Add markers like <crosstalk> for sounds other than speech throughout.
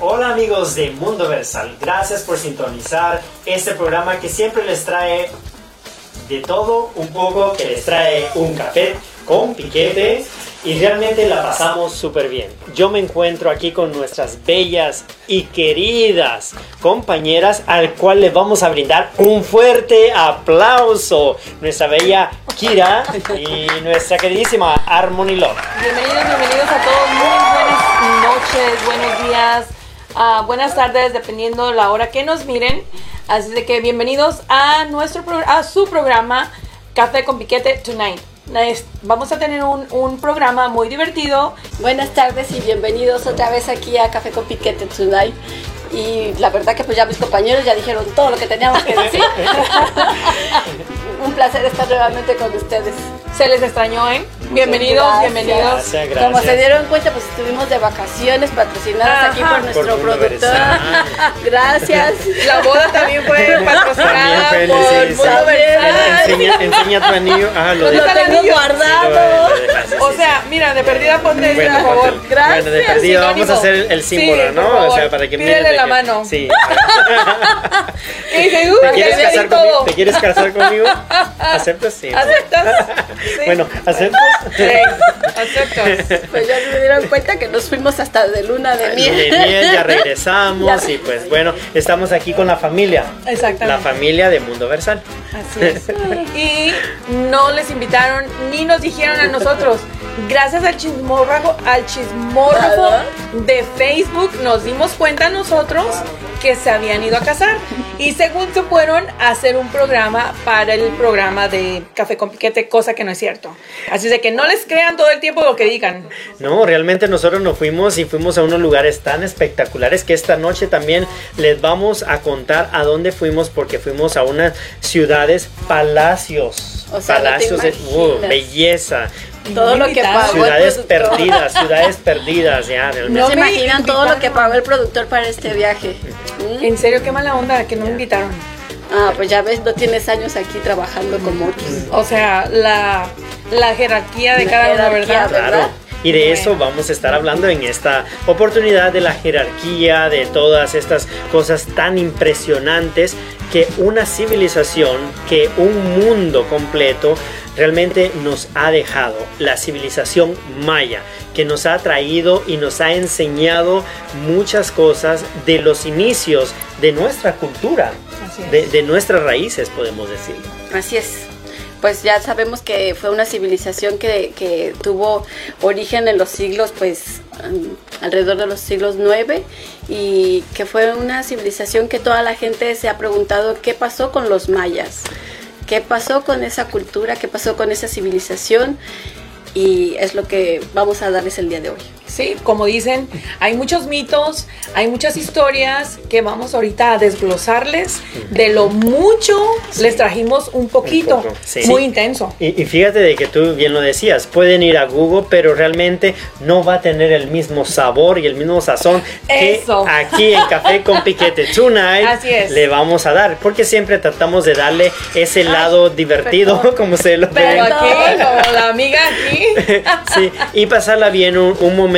Hola amigos de Mundo Versal, gracias por sintonizar este programa que siempre les trae de todo un poco, que les trae un café con piquete y realmente la pasamos súper bien. Yo me encuentro aquí con nuestras bellas y queridas compañeras al cual les vamos a brindar un fuerte aplauso. Nuestra bella Kira y nuestra queridísima Harmony Love. Bienvenidos, bienvenidos a todos. Muy buenas noches, buenos días, ah, buenas tardes, dependiendo de la hora que nos miren. Así de que bienvenidos a nuestro a su programa Café con Piquete Tonight. Vamos a tener un, un programa muy divertido. Buenas tardes y bienvenidos otra vez aquí a Café con Piquete Tonight. Y la verdad que pues ya mis compañeros ya dijeron todo lo que teníamos que decir. <laughs> Un placer estar nuevamente con ustedes. Se les extrañó, ¿eh? Bienvenidos, Gracias. bienvenidos. Gracias, gracias. Como se dieron cuenta, pues estuvimos de vacaciones patrocinadas aquí por nuestro Por productor. <laughs> Gracias. La boda también fue patrocinada También por sí, sí. Mundo Versal. Enseña, enseña tu anillo. Ah, lo Lo está el tengo guardado. O sea, mira, de perdida ponte este, Bueno, por favor. Gracias. Bueno, de perdida vamos a hacer el símbolo, Sí, ¿no? O sea, para que de la mano. Sí. <laughs> Y dice, "Uh, ¿Te quieres, casar todo". conmigo? ¿Te quieres casar conmigo? <laughs> ¿Aceptas? Sí. ¿Aceptas? <laughs> Sí. Bueno, ¿aceptas? Sí, aceptas. Pues ya se dieron cuenta que nos fuimos hasta de luna de De miel. miel, ya regresamos Ya. y pues bueno, estamos aquí con la familia. Exactamente. La familia de Mundo Versal. Así es. Y no les invitaron ni nos dijeron a nosotros. Gracias al chismógrafo, al chismógrafo de Facebook nos dimos cuenta nosotros que se habían ido a casar y según se fueron a hacer un programa para el programa de Café con Piquete, cosa que no es cierto. Así de que no les crean todo el tiempo lo que digan. No, realmente nosotros nos fuimos y fuimos a unos lugares tan espectaculares que esta noche también les vamos a contar a dónde fuimos porque fuimos a unas ciudades palacios. O sea, no palacios de uh, imaginas. belleza. Todo lo que pagó el Ciudades productor. perdidas, ciudades perdidas, ya realmente. No se imaginan todo lo que invitaron. pagó el productor para este viaje. ¿Mm? En serio, qué mala onda que no me invitaron. Ah, pues ya ves, no tienes años aquí trabajando como otros. O sea, la, la jerarquía de La cada uno, ¿verdad? ¿verdad? Claro. Y de eso vamos a estar hablando en esta oportunidad de la jerarquía, de todas estas cosas tan impresionantes que una civilización, que un mundo completo realmente nos ha dejado. La civilización maya, que nos ha traído y nos ha enseñado muchas cosas de los inicios de nuestra cultura, de nuestras raíces, podemos decir. Así es. Pues ya sabemos que fue una civilización que, que tuvo origen en los siglos, pues mm, alrededor de los siglos 9 y que fue una civilización que toda la gente se ha preguntado qué pasó con los mayas, qué pasó con esa cultura, qué pasó con esa civilización y es lo que vamos a darles el día de hoy. Sí, como dicen, hay muchos mitos, hay muchas historias que vamos ahorita a desglosarles. De lo mucho les trajimos un poquito, Un poco, sí. muy Sí. intenso. Y, y fíjate de que tú bien lo decías, pueden ir a Google, pero realmente no va a tener el mismo sabor y el mismo sazón que Eso. aquí en Café con Piquete Tonight <laughs> Así es. le vamos a dar, porque siempre tratamos de darle ese lado divertido, perdón. <laughs> como se lo Pero ven. aquí, como la <laughs> amiga aquí, Sí, y pasarla bien, un, un momento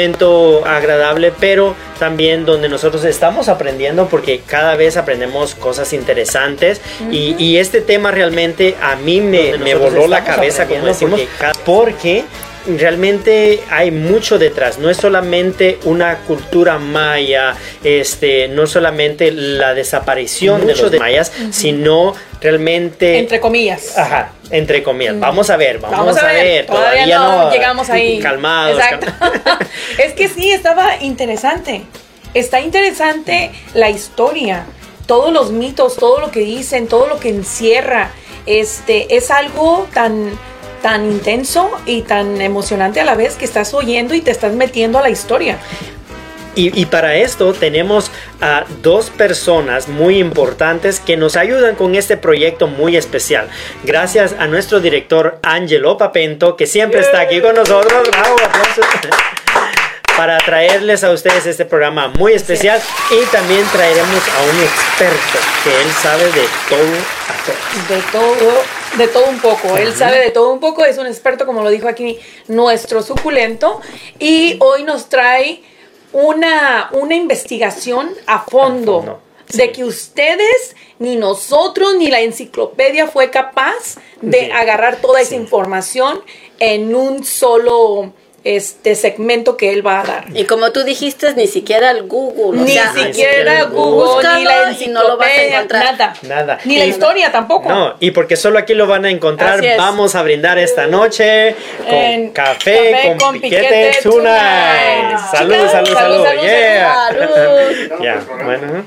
agradable, pero también donde nosotros estamos aprendiendo, porque cada vez aprendemos cosas interesantes. y, y este tema realmente a mí me, me voló la cabeza, como decimos, porque realmente hay mucho detrás, no es solamente una cultura maya, este, no solamente la desaparición de los mayas, sino realmente entre comillas. Ajá, entre comillas. Vamos a ver, vamos, a, ver. Todavía, no, llegamos ahí. Calmados. Exacto. <laughs> es que sí, estaba interesante. Está interesante la historia. Todos los mitos, todo lo que dicen, todo lo que encierra. Este, es algo tan tan intenso y tan emocionante a la vez que estás oyendo y te estás metiendo a la historia. Y, y para esto tenemos a dos personas muy importantes que nos ayudan con este proyecto muy especial. Gracias a nuestro director Angelo Papento, que siempre está aquí con nosotros. Bravo. Para traerles a ustedes este programa muy especial y también traeremos a un experto que él sabe de todo a todo. De todo, de todo un poco. Él sabe de todo un poco, es un experto, como lo dijo aquí nuestro suculento. Y hoy nos trae una, una investigación a fondo. A fondo, De sí. que ustedes, ni nosotros, ni la enciclopedia fue capaz de Sí. agarrar toda esa Sí. información en un solo este segmento que él va a dar. Y como tú dijiste, ni siquiera el Google. o Ni sea, siquiera siquiera Google, ni la no lo vas a encontrar. nada. Nada. Ni la historia tampoco. No, y porque solo aquí lo van a encontrar, vamos a brindar esta noche con En café, café con, con piquete, tonight. Salud, salud, salud, salud, salud, yeah. salud. <laughs> Ya, bueno.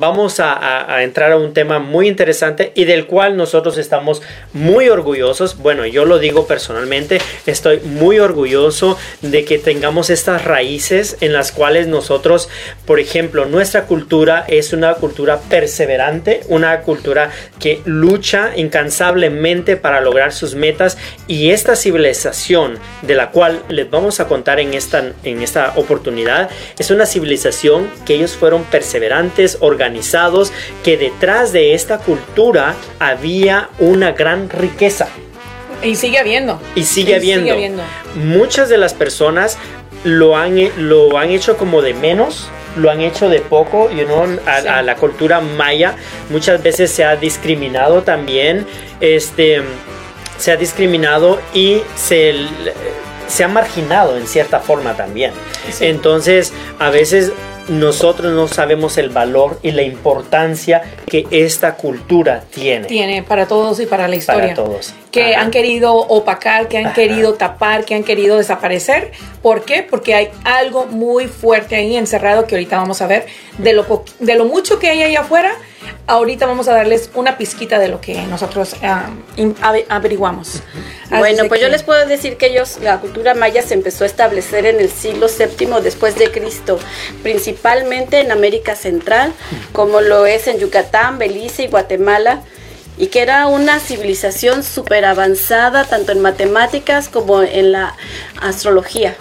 Vamos a, a- a entrar a un tema muy interesante y del cual nosotros estamos muy orgullosos. Bueno, yo lo digo personalmente, estoy muy orgulloso de que tengamos estas raíces en las cuales nosotros, por ejemplo, nuestra cultura es una cultura perseverante, una cultura que lucha incansablemente para lograr sus metas y esta civilización de la cual les vamos a contar en esta, en esta oportunidad es una civilización que ellos fueron perseverantes, organizados, que detrás de esta cultura había una gran riqueza Y sigue habiendo. y sigue Y habiendo. sigue habiendo. Muchas de las personas lo han, lo han hecho como de menos, lo han hecho de poco, you know, a, Sí. a la cultura maya. Muchas veces se ha discriminado también, este, se ha discriminado y se, se ha marginado en cierta forma también. Sí. Entonces, a veces nosotros no sabemos el valor y la importancia que esta cultura tiene. Tiene para todos y para la historia. Para todos. Que Ajá. han querido opacar, que han Ajá. querido tapar, que han querido desaparecer. ¿Por qué? Porque hay algo muy fuerte ahí encerrado que ahorita vamos a ver. De lo, de lo mucho que hay ahí afuera, ahorita vamos a darles una pizquita de lo que nosotros ah, averiguamos. Así Bueno, pues yo les puedo decir que ellos, la cultura maya se empezó a establecer en el siglo VII después de Cristo, principalmente en América Central, como lo es en Yucatán, Belice y Guatemala, y que era una civilización súper avanzada tanto en matemáticas como en la astrología.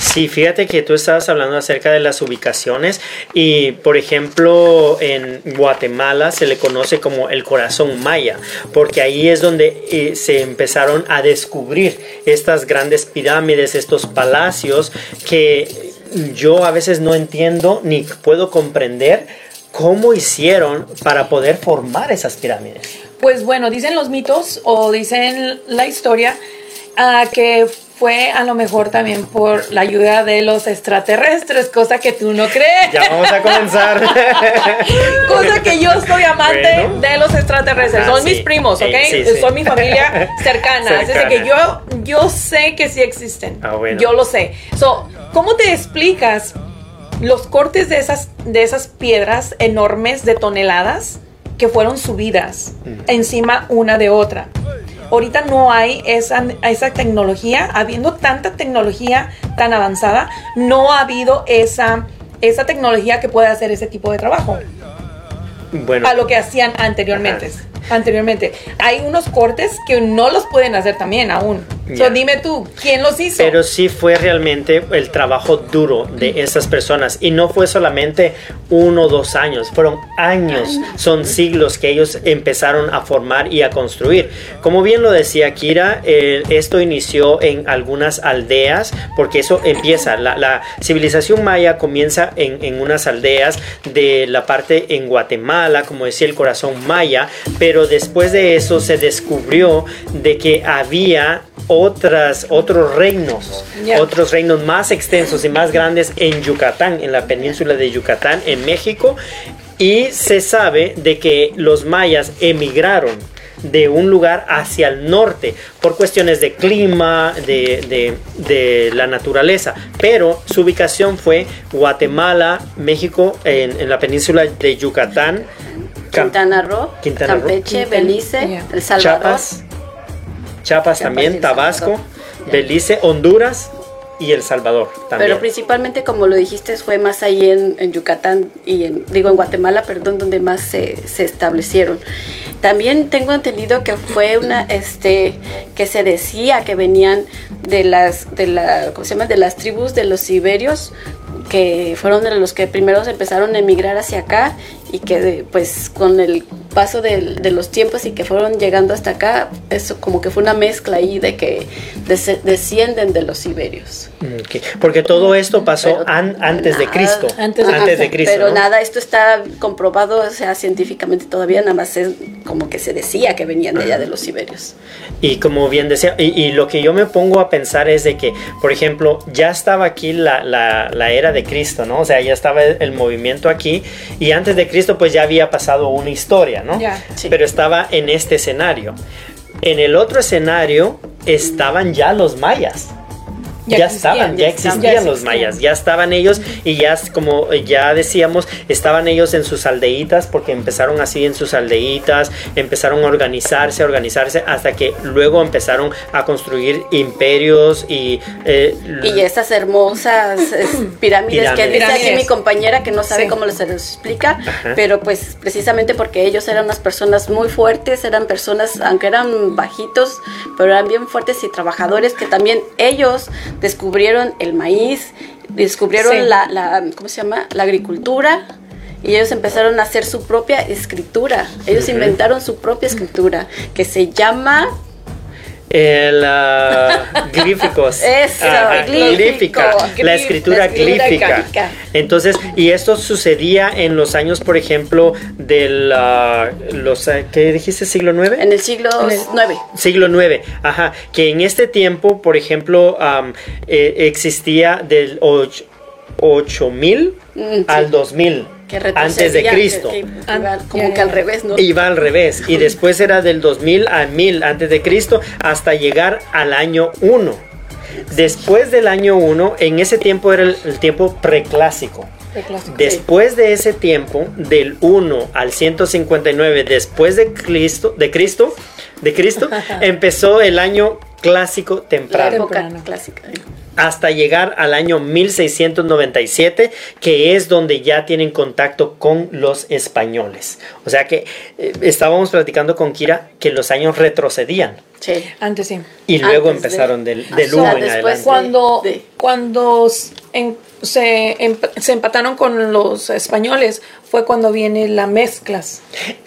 Sí, fíjate que tú estabas hablando acerca de las ubicaciones y, por ejemplo, en Guatemala se le conoce como el corazón maya, porque ahí es donde eh, se empezaron a descubrir estas grandes pirámides, estos palacios que yo a veces no entiendo ni puedo comprender cómo hicieron para poder formar esas pirámides. Pues bueno, dicen los mitos o dicen la historia ah, que fue a lo mejor también por la ayuda de los extraterrestres, cosa que tú no crees. Ya vamos a comenzar. <laughs> Cosa que yo soy amante Bueno. de los extraterrestres. Ah, Son sí. mis primos, ¿ok? Sí, sí, sí. Son mi familia <laughs> cercana. Así que yo, yo sé que sí existen. Ah, bueno. Yo lo sé. So, ¿cómo te explicas los cortes de esas, de esas piedras enormes de toneladas que fueron subidas encima una de otra? Ahorita no hay esa, esa tecnología, habiendo tanta tecnología tan avanzada, no ha habido esa, esa tecnología que pueda hacer ese tipo de trabajo bueno, a lo que hacían anteriormente. Anteriormente. Hay unos cortes que no los pueden hacer también aún. So, Ya. dime tú, ¿quién los hizo? Pero sí fue realmente el trabajo duro de esas personas. Y no fue solamente uno o dos años, fueron años, son siglos que ellos empezaron a formar y a construir. Como bien lo decía Kira, eh, esto inició en algunas aldeas, porque eso empieza, la, la civilización maya comienza en, en unas aldeas de la parte en Guatemala, como decía el corazón maya, pero después de eso se descubrió de que había otras, otros reinos, otros reinos más extensos y más grandes en Yucatán, en la península de Yucatán, en México, y se sabe de que los mayas emigraron de un lugar hacia el norte por cuestiones de clima, de, de- de la naturaleza, pero su ubicación fue Guatemala, México, en, en la península de Yucatán, Quintana Roo, Quintana. Campeche, Belice. El Salvador. Chiapas, Chiapas también, Tabasco. Belice, Honduras y El Salvador también. Pero principalmente, como lo dijiste, fue más ahí en, en Yucatán y en, digo, en Guatemala, perdón, donde más se, se establecieron. También tengo entendido que fue una, este, que se decía que venían de las, de la, ¿cómo se llama? De las tribus de los siberios, que fueron de los que primero empezaron a emigrar hacia acá y que, pues, con el paso de, de los tiempos y que fueron llegando hasta acá, eso como que fue una mezcla ahí de que des- descienden de los iberios. Ok, Porque todo esto pasó an- antes de Cristo. Antes de- Antes de Cristo. Pero ¿no? nada, esto está comprobado, o sea, científicamente todavía nada más es como que se decía que venían de allá de los iberios. Y como bien decía, y, y lo que yo me pongo a pensar es de que, por ejemplo, ya estaba aquí la, la- la era de Cristo, ¿no? O sea, ya estaba el, el movimiento aquí y antes de Cristo pues ya había pasado una historia, ¿no? Ya. Sí. Pero estaba en este escenario. En el otro escenario estaban ya los mayas. Ya Ya, existían, estaban, ya ya existían. los mayas, ya estaban ellos y ya como ya decíamos, estaban ellos en sus aldeitas porque empezaron así en sus aldeitas, empezaron a organizarse, a organizarse hasta que luego empezaron a construir imperios y eh, Y esas hermosas es, <coughs> pirámides, que dice aquí mi compañera que no sabe Sí. cómo se les explica, Ajá. pero pues precisamente porque ellos eran unas personas muy fuertes, eran personas, aunque eran bajitos, pero eran bien fuertes y trabajadores, que también ellos descubrieron el maíz, descubrieron Sí. la, la, ¿cómo se llama? La agricultura. Y ellos empezaron a hacer su propia escritura. Ellos inventaron su propia escritura, que se llama el ah, <laughs> glíficos. Eso, Ajá, glífico. glífica, Glif- la escritura la escritura glífica. glífica. Entonces, y esto sucedía en los años, por ejemplo, del ah, los ah, ¿qué dijiste? siglo 9? en el siglo IX. Siglo 9, ajá, que en este tiempo, por ejemplo, am, eh, existía del 8000 Mm, sí. al 2000 que antes de Cristo. que- que Ah, iba como que al revés, ¿no? Iba al revés y después era del 2000 al 1000 antes de Cristo hasta llegar al año 1. Después del año 1, en ese tiempo era el, el tiempo preclásico. De clásico. Después de ese tiempo, del 1 al 159 después de Cristo, de Cristo, de Cristo, <laughs> empezó el año clásico la temprano época Temprano. clásica. Hasta llegar al año 1697, que es donde ya tienen contacto con los españoles. O sea que eh, estábamos platicando con Kira que los años retrocedían Sí. Antes sí. y luego Antes de- empezaron del, del o 1 sea, en después adelante. Cuando, de- cuando en- se, emp- se empataron con los españoles fue cuando viene las mezclas.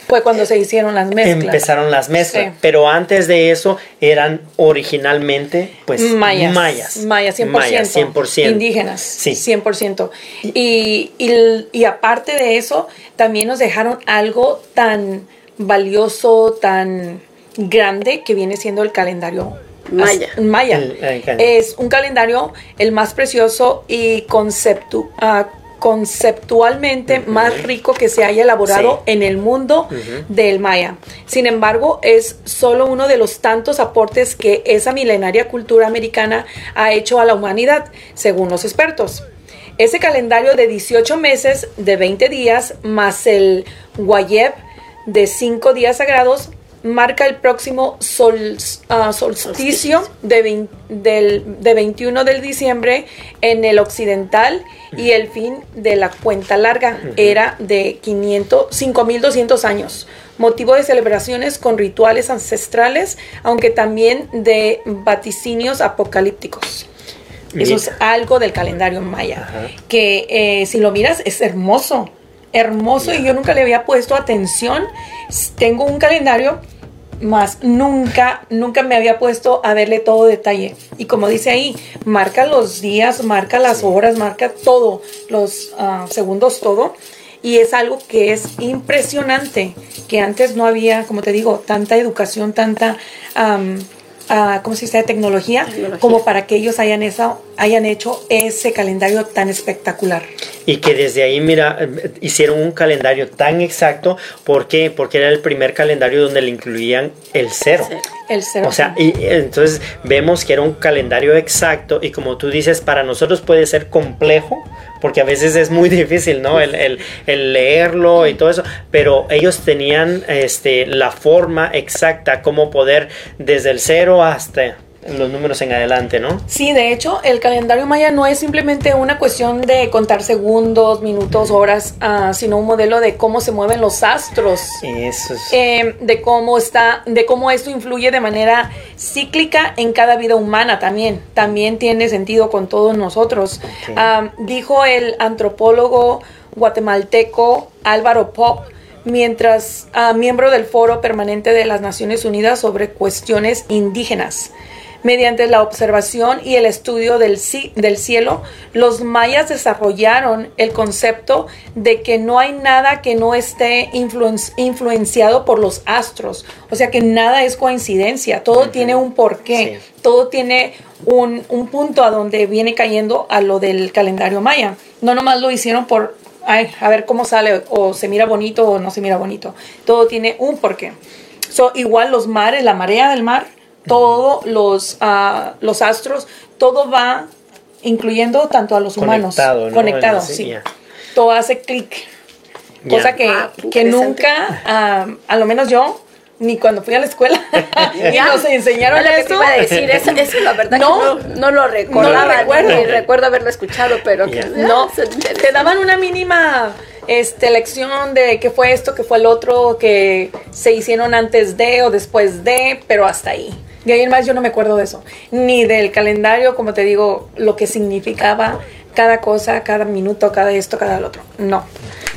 Fue cuando se hicieron las mezclas. Empezaron las mezclas, Sí. pero antes de eso eran originalmente pues mayas. mayas. Mayas, 100%. Mayas, 100%. Indígenas. Sí. 100%. Y, y, y aparte de eso, también nos dejaron algo tan valioso, tan grande que viene siendo el calendario Maya. as- Maya. El- el calendario. es un calendario el más precioso y conceptu, ah, conceptualmente más rico que se haya elaborado Sí. en el mundo del maya. Sin embargo, es solo uno de los tantos aportes que esa milenaria cultura americana ha hecho a la humanidad, según los expertos. Ese calendario de 18 meses, de 20 días, más el Guayeb de 5 días sagrados, marca el próximo sol- ah, solsticio de, del, de 21 de diciembre en el occidental y el fin de la cuenta larga. Era de 500, 5200 años, motivo de celebraciones con rituales ancestrales, aunque también de vaticinios apocalípticos. Eso es algo del calendario maya, que eh, si lo miras es hermoso, hermoso y yo nunca le había puesto atención. Tengo un calendario, más nunca, nunca me había puesto a verle todo detalle. Y como dice ahí, marca los días, marca las horas, marca todo, los ah, segundos, todo. Y es algo que es impresionante, que antes no había, como te digo, tanta educación, tanta, ah, ¿cómo se dice?, tecnología, Tecnología. como para que ellos hayan, esa, hayan hecho ese calendario tan espectacular. Y que desde ahí, mira, eh, hicieron un calendario tan exacto. ¿Por qué? Porque era el primer calendario donde le incluían el cero. El cero. O sea, y entonces vemos que era un calendario exacto y como tú dices, para nosotros puede ser complejo, porque a veces es muy difícil, ¿no? El, el- el leerlo y todo eso, pero ellos tenían este, la forma exacta, cómo poder desde el cero hasta los números en adelante, ¿no? Sí, de hecho, el calendario maya no es simplemente una cuestión de contar segundos, minutos, horas, ah, sino un modelo de cómo se mueven los astros. Eso es... eh, de cómo está, de cómo esto influye de manera cíclica en cada vida humana también. También tiene sentido con todos nosotros. Dijo el antropólogo guatemalteco Álvaro Pop, mientras ah, miembro del Foro Permanente de las Naciones Unidas sobre cuestiones indígenas. Mediante la observación y el estudio del, del cielo, los mayas desarrollaron el concepto de que no hay nada que no esté influen- influenciado por los astros. O sea que nada es coincidencia, todo tiene un porqué, Sí. todo tiene un, un punto a donde viene cayendo a lo del calendario maya. No nomás lo hicieron por, ay, a ver cómo sale, o se mira bonito o no se mira bonito. Todo tiene un porqué. So, igual los mares, la marea del mar, todos los, ah, los astros, todo va incluyendo tanto a los humanos. Conectado, ¿no? Conectado, sí. Todo hace clic. Cosa que, Ah, que nunca, ah, a lo menos yo, ni cuando fui a la escuela, <laughs> y Ya. nos enseñaron Es lo que te eso. iba a decir, eso, eso la verdad No. que no, no lo recordaba, No lo recuerdo. ni recuerdo haberlo escuchado, pero que No, te daban una mínima este, lección de qué fue esto, qué fue el otro, que se hicieron antes de o después de, pero hasta ahí. De ahí en más yo no me acuerdo de eso. Ni del calendario, como te digo, lo que significaba cada cosa, cada minuto, cada esto, cada lo otro. No.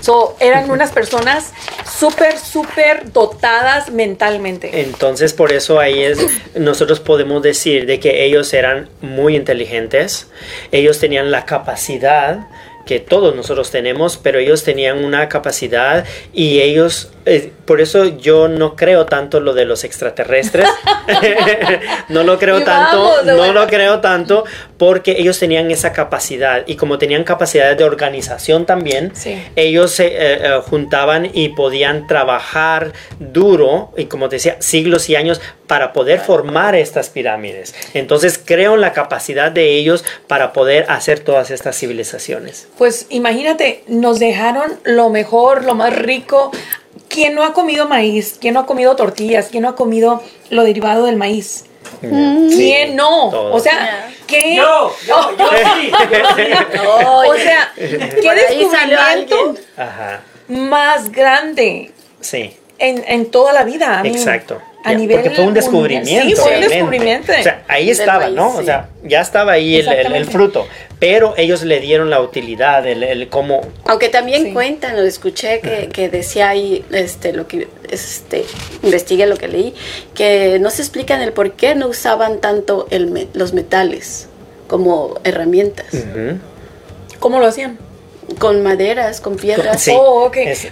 So, eran unas personas súper, súper dotadas mentalmente. Entonces por eso ahí es, nosotros podemos decir de que ellos eran muy inteligentes, ellos tenían la capacidad que todos nosotros tenemos, pero ellos tenían una capacidad y ellos, eh, por eso yo no creo tanto lo de los extraterrestres, <laughs> <laughs> no lo creo tanto, no lo creo tanto, porque ellos tenían esa capacidad. Y como tenían capacidad de organización también, Sí. ellos se eh, eh, juntaban y podían trabajar duro y como te decía siglos y años para poder formar estas pirámides. Entonces creo en la capacidad de ellos para poder hacer todas estas civilizaciones Pues imagínate, nos dejaron lo mejor, lo más rico. ¿Quién no ha comido maíz? ¿Quién no ha comido tortillas? ¿Quién no ha comido lo derivado del maíz? ¿Quién no? todos. O sea. ¿qué? yo <laughs> yo sí, <laughs> O sea, ¿qué descubrimiento ajá más grande sí en, en toda la vida? Exacto. A Ya, nivel porque fue un descubrimiento. Sí, fue un descubrimiento. O sea, ahí estaba, ¿no? O sea, ya estaba ahí el, el- fruto. Pero ellos le dieron la utilidad, el, el cómo. Aunque también Sí. cuentan, lo escuché que, que decía ahí, este, lo que, este, investigué lo que leí, que no se explican el por qué no usaban tanto el me- los metales como herramientas. ¿Cómo lo hacían? con maderas, con piedras. Sí. Oh, ok. Es-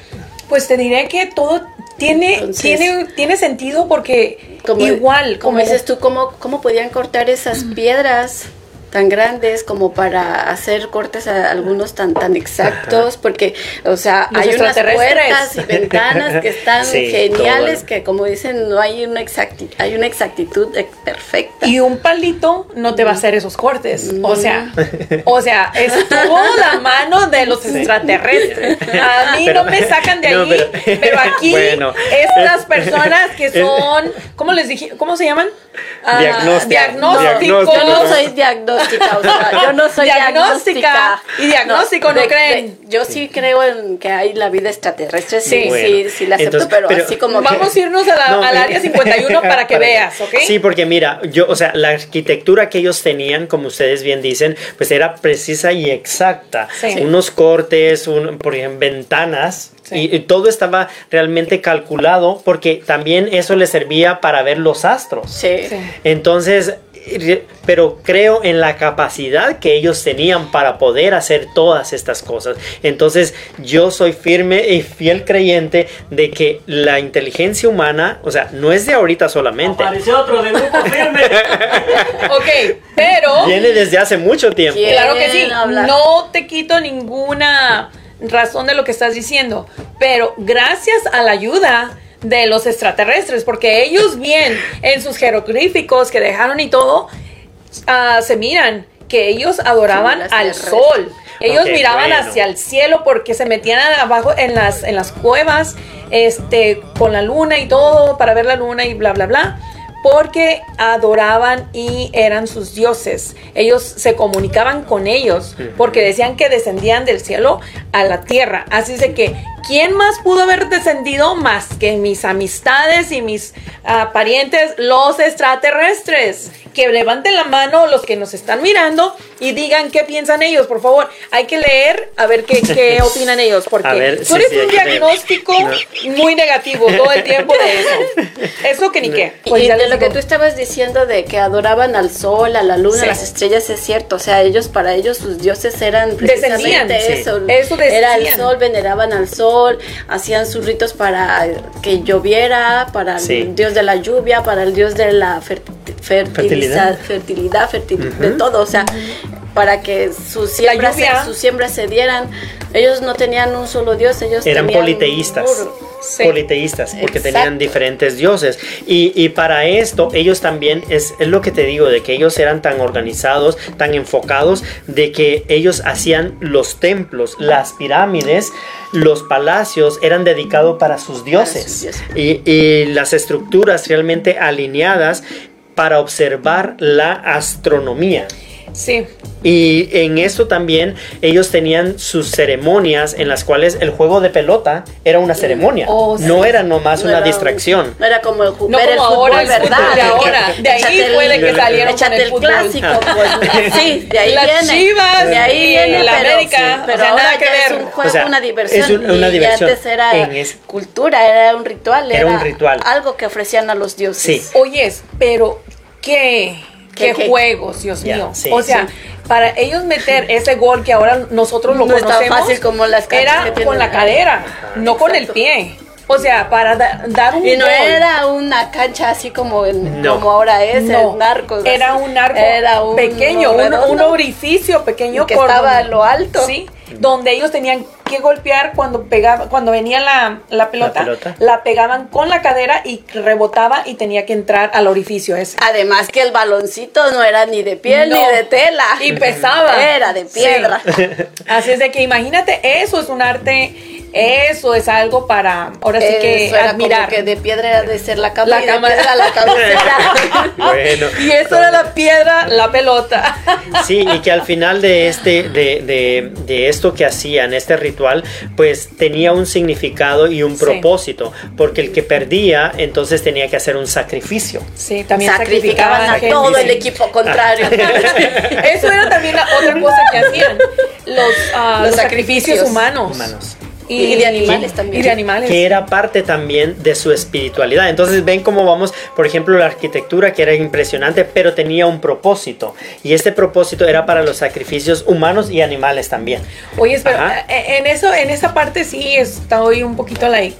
Pues te diré que todo tiene, Entonces- tiene, tiene sentido porque Como, igual, como dices tú, ¿cómo, ¿cómo podían cortar esas piedras tan grandes como para hacer cortes a algunos tan tan exactos? Porque, o sea, Los hay unas puertas y ventanas que están <laughs> Sí, geniales, todo. que como dicen, no hay una exactitud, hay una exactitud perfecta. Y un palito no te va a hacer esos cortes. O sea, <laughs> o sea, estuvo la mano de los extraterrestres. A <laughs> mí Pero- no me sacan de no, ahí, pero- pero, aquí Bueno. estas personas que son, ¿cómo les dije? ¿Cómo se llaman? Ah, Diagnóstica. diagnóstico. No soy diagnóstica, o sea, <laughs> yo no soy Diagnóstica diagnóstica. y diagnóstico, ¿no creen? yo sí creo en que hay la vida extraterrestre, sí, Sí. Bueno, sí, sí la acepto, entonces, pero, pero- así como Vamos a irnos a la- No, al área 51 <laughs> para que veas, ¿ok? Sí, porque mira, yo, o sea, la arquitectura que ellos tenían, como ustedes bien dicen, pues era precisa y exacta. Sí. Unos cortes, un, por ejemplo, ventanas. Sí. Y, y todo estaba realmente calculado porque también eso les servía para ver los astros. sí. Sí. Entonces, pero creo en la capacidad que ellos tenían para poder hacer todas estas cosas. Entonces, yo soy firme y fiel creyente de que la inteligencia humana, o sea, no es de ahorita solamente. Apareció otro de grupo firme. <laughs> Ok, pero... Viene desde hace mucho tiempo. Claro que sí. Hablar. No te quito ninguna razón de lo que estás diciendo, pero gracias a la ayuda de los extraterrestres, porque ellos bien en sus jeroglíficos que dejaron y todo, ah, se miran que ellos adoraban al sol. Ellos miraban bueno. hacia el cielo porque se metían abajo en las, en las cuevas, este, con la luna y todo, para ver la luna y bla, bla, bla porque adoraban y eran sus dioses. Ellos se comunicaban con ellos porque decían que descendían del cielo a la tierra. Así es de que ¿quién más pudo haber descendido más que mis amistades y mis ah, parientes, los extraterrestres? Que levanten la mano los que nos están mirando y digan qué piensan ellos, por favor. Hay que leer a ver qué, qué <laughs> opinan ellos, porque ver, tú sí, eres sí, un diagnóstico muy negativo todo el tiempo de eso. <laughs> Eso que ni qué. Y- Pues y ya de lo que tú estabas diciendo de que adoraban al sol, a la luna, Sí. a las estrellas, es cierto. O sea, ellos, para ellos, sus dioses eran Descendían, precisamente sí. eso. Eso Era el sol, veneraban al sol, hacían sus ritos para que lloviera, para Sí. el dios de la lluvia, para el dios de la fer- Fertilidad. fertilidad, fertil- de todo. O sea, para que sus siembras, sus siembras se dieran. Ellos no tenían un solo dios, ellos Eran tenían politeístas. Sí. Politeístas, porque Exacto. tenían diferentes dioses. Y, y para esto, ellos también, es, es lo que te digo, de que ellos eran tan organizados, tan enfocados, de que ellos hacían los templos, las pirámides, los palacios, eran dedicados para sus dioses. sus dioses. Y, y las estructuras realmente alineadas para observar la astronomía. Sí, Y en esto también ellos tenían sus ceremonias en las cuales el juego de pelota era una ceremonia. Oh, sí. No era nomás No una era distracción. No era como el, No ver el como fútbol, ahora el fútbol ¿verdad? de ahora. De ahí Échate el- fue de que salieron con el el clásico, pues. <laughs> Sí, de ahí Las viene. Chivas de ahí viene, la pero, América, sí, o pero sea, ahora nada que ya es ver. un juego, O sea, una diversión. es un- una y diversión. antes era es- cultura, era un ritual. Era un ritual. Algo que ofrecían a los dioses. Sí. Oyes, pero qué, qué, juegos, Dios mío. sí, o sea, sí. para ellos meter ese gol que ahora nosotros lo No tan conocemos, fácil como las era con la cadera, no con el pie. O sea, para da- dar un Y no gol. era una cancha así como, en- No. como ahora es, No, el narco. Era así. un arco Era un pequeño, un, orificio pequeño Que por estaba a lo alto. Sí, donde ellos tenían que golpear cuando pegaba, cuando venía la, la pelota, la pelota. pegaban con la cadera y rebotaba y tenía que entrar al orificio ese. Además que el baloncito no era ni de piel No. ni de tela. Y pesaba. Era de piedra. Sí. <laughs> Así es de que imagínate, eso es un arte, eso es algo para, ahora sí que Eso era admirar. como que de piedra era de ser la cama La y cama. de piedra la cabecera. <laughs> Bueno. y eso era la piedra, la pelota. Sí, y que al final de este, de, de- de esto que hacían, este ritual, pues tenía un significado y un Sí. propósito, porque el que perdía, entonces tenía que hacer un sacrificio. Sí, también Sacrificaban a todo el equipo contrario. <laughs> Eso era también la otra cosa que hacían, los, ah, Los los sacrificios, sacrificios humanos. Humanos. Y de animales también. Y de animales. que era parte también de su espiritualidad. Entonces ven cómo vamos, por ejemplo, la arquitectura que era impresionante, pero tenía un propósito. Y este propósito era para los sacrificios humanos y animales también. Oye, Ajá. eh, en eso, en esa parte sí estoy un poquito like.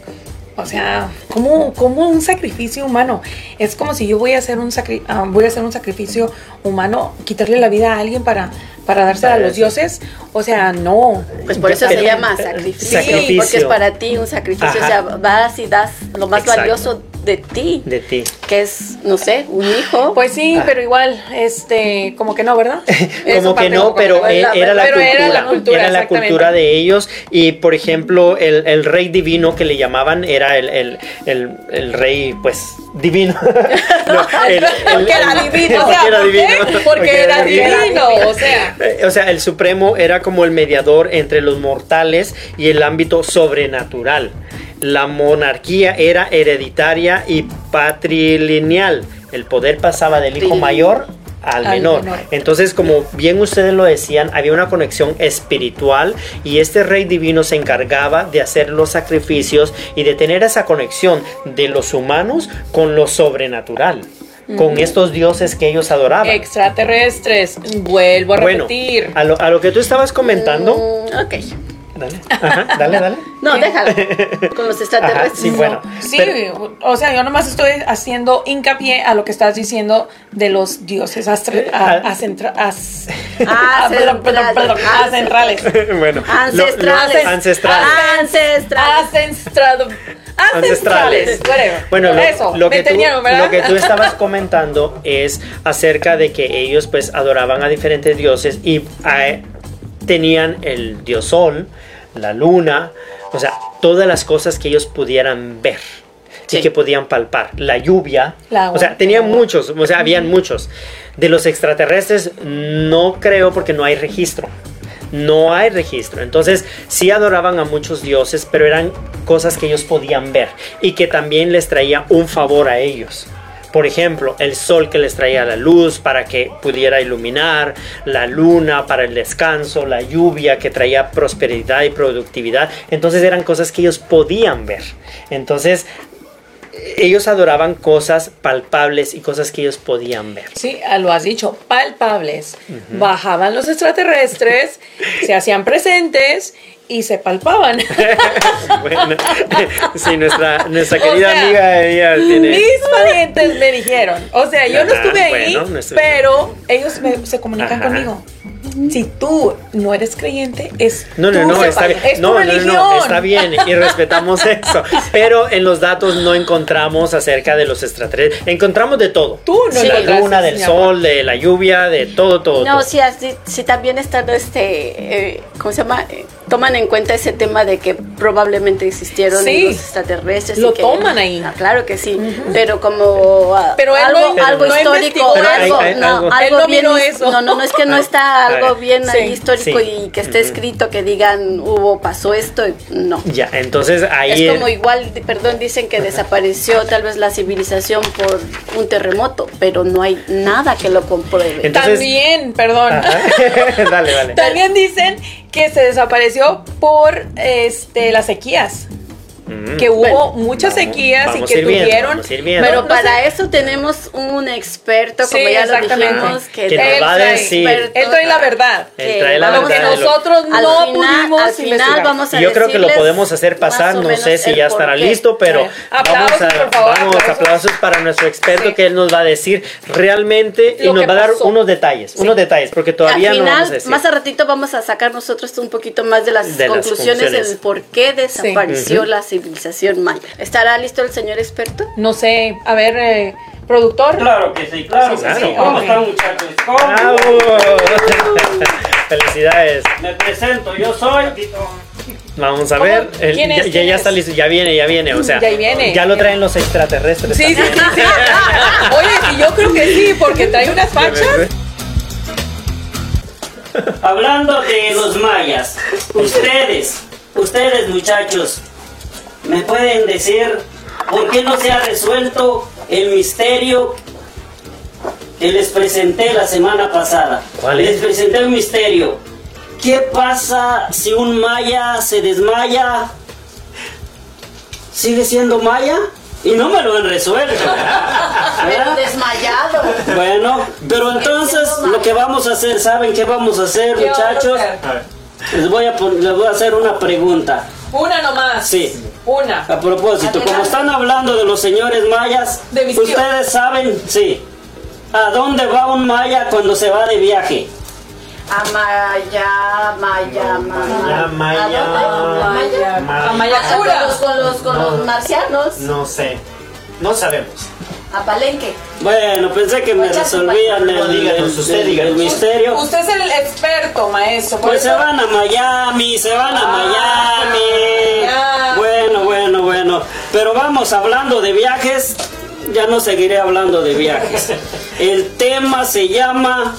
O sea, como, como un sacrificio humano. Es como si yo voy a hacer un sacri- ah, voy a hacer un sacrificio humano, quitarle la vida a alguien para, para dársela a los dioses. O sea, no. Pues por eso Pero- se llama sacrificio, Sacrificio. porque es para ti un sacrificio, Ajá. o sea, vas y das lo más Exacto. valioso de ti, De ti. que es, no sé, un hijo. Pues sí, Ah. pero igual, este, como que no, ¿verdad? <laughs> Como que no, como pero era la Pero cultura. era la cultura, era la exactamente. cultura de ellos. Y por ejemplo, el, el rey divino que le llamaban era el, el, el, el rey, pues, divino. <laughs> No, <laughs> el- el- Porque era divino, o porque era divino. Porque era divino, o sea. Eh, O sea, el Supremo era como el mediador entre los mortales y el ámbito sobrenatural. La monarquía era hereditaria y patrilineal. El poder pasaba del hijo mayor al menor. menor. Entonces, como bien ustedes lo decían, había una conexión espiritual y este rey divino se encargaba de hacer los sacrificios y de tener esa conexión de los humanos con lo sobrenatural, con estos dioses que ellos adoraban. Extraterrestres, vuelvo a Bueno, repetir. a lo, a lo que tú estabas comentando, Mm, ok. Dale, Ajá, dale, dale. No, déjalo. <laughs> Con los extraterrestres. Ajá, sí, bueno. Sí, Pero- o sea, yo nomás estoy haciendo hincapié a lo que estás diciendo de los dioses astra- a- acentra- as- <laughs> perdón, perdón, perdón, acentrales. bueno, Ancestrales. ancestrales. Ancestrales. Ancestrales. whatever. Bueno, lo, Eso, lo que tú, lo que tú estabas comentando es acerca de que ellos pues adoraban a diferentes dioses y eh, tenían el dios sol, la luna, o sea, todas las cosas que ellos pudieran ver. Y Sí. que podían palpar. La lluvia. La o sea, tenían muchos. O sea, habían muchos. De los extraterrestres, no creo porque no hay registro no hay registro. Entonces sí adoraban a muchos dioses, pero eran cosas que ellos podían ver y que también les traía un favor a ellos. Por ejemplo, el sol que les traía la luz para que pudiera iluminar, la luna para el descanso, la lluvia que traía prosperidad y productividad. Entonces eran cosas que ellos podían ver. Entonces ellos adoraban cosas palpables y cosas que ellos podían ver. Sí, ah, lo has dicho, palpables. Bajaban los extraterrestres, se hacían presentes y se palpaban. <laughs> bueno, sí, nuestra, nuestra querida amiga ella tiene... Mis parientes me dijeron, o sea, yo no estuve ahí, pero ellos se comunican conmigo si tú no eres creyente, es no, no, no, está bien. no, no, no, está bien y respetamos <laughs> eso. Pero en los datos no encontramos acerca de los extraterrestres. Encontramos de todo. Tú no de la luna, del sol, de la lluvia, de todo, todo. No, sí, sí, también está este, eh, ¿cómo se llama? Eh, toman en cuenta ese tema de que probablemente existieron los extraterrestres. Lo toman ahí. Ah, claro que sí, pero como ah, pero algo, algo histórico, algo, no, algo bien, eso. no, no, no es que no <laughs> está algo bien ahí histórico y que esté escrito que digan hubo, pasó esto, no. Ya, entonces ahí... Es como igual, perdón, dicen que desapareció tal vez la civilización por un terremoto, pero no hay nada que lo compruebe. También, perdón. <laughs> dale, dale. También dicen que se desapareció por este las sequías. Mm. que hubo muchas sequías y que tuvieron. pero para eso tenemos un experto, como ya lo dijimos, que, nos va a decir. Él trae la verdad. Él trae la verdad. que nosotros no pudimos al final vamos a Yo creo que lo podemos hacer pasar, no sé si ya estará listo, pero vamos a vamos, aplausos. para nuestro experto que él nos va a decir realmente y nos va a dar unos detalles, unos detalles, porque todavía no vamos a decir. Más a ratito vamos a sacar nosotros un poquito más de las, conclusiones, del por qué desapareció la civilización maya. ¿Estará listo el señor experto? No sé, a ver, eh, productor. Claro que sí, claro que sí. ¿Cómo están muchachos? <laughs> Felicidades. Me presento, yo soy... Vamos a ver, ya, ya, está listo, ya viene, ya viene, o sea, ya, viene, ya lo traen los extraterrestres. Sí, sí, sí, <laughs> sí. Oye, yo creo que sí, porque trae unas fachas. Hablando de los mayas, ustedes, ustedes muchachos, ¿Me pueden decir por qué no se ha resuelto el misterio que les presenté la semana pasada? ¿Cuál Les presenté un misterio. ¿Qué pasa si un maya se desmaya? ¿Sigue siendo maya? Y no me lo han resuelto. <laughs> Pero desmayado. Bueno, pero entonces lo que vamos a hacer, ¿saben qué vamos a hacer, muchachos? Les voy a, les voy a hacer una pregunta. Una nomás. Sí. Una. A propósito, como están hablando de los señores mayas, ustedes saben, sí, ¿a dónde va un maya cuando se va de viaje? A Maya, Maya, Maya. Maya, Maya. A Maya. Con los, con los, con los marcianos. No sé, no sabemos a Palenque. Bueno, pensé que me resolvían el, misterio. Usted es el experto, maestro. Pues se van a Miami, se van a ah, Miami. Bueno, bueno, bueno. Pero vamos hablando de viajes. Ya no seguiré hablando de viajes. <laughs> El tema se llama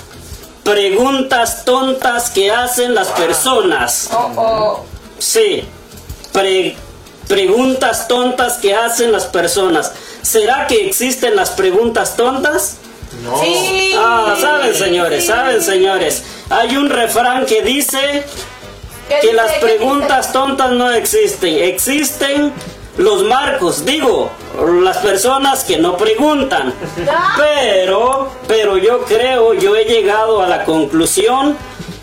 preguntas tontas que hacen las personas. Oh, oh. Sí. Preguntas tontas que hacen las personas. ¿Será que existen las preguntas tontas? No. Sí. Ah, saben señores, saben señores. Hay un refrán que dice que las preguntas tontas no existen. Existen los marcos, digo, las personas que no preguntan. Ah. Pero, pero yo creo, yo he llegado a la conclusión,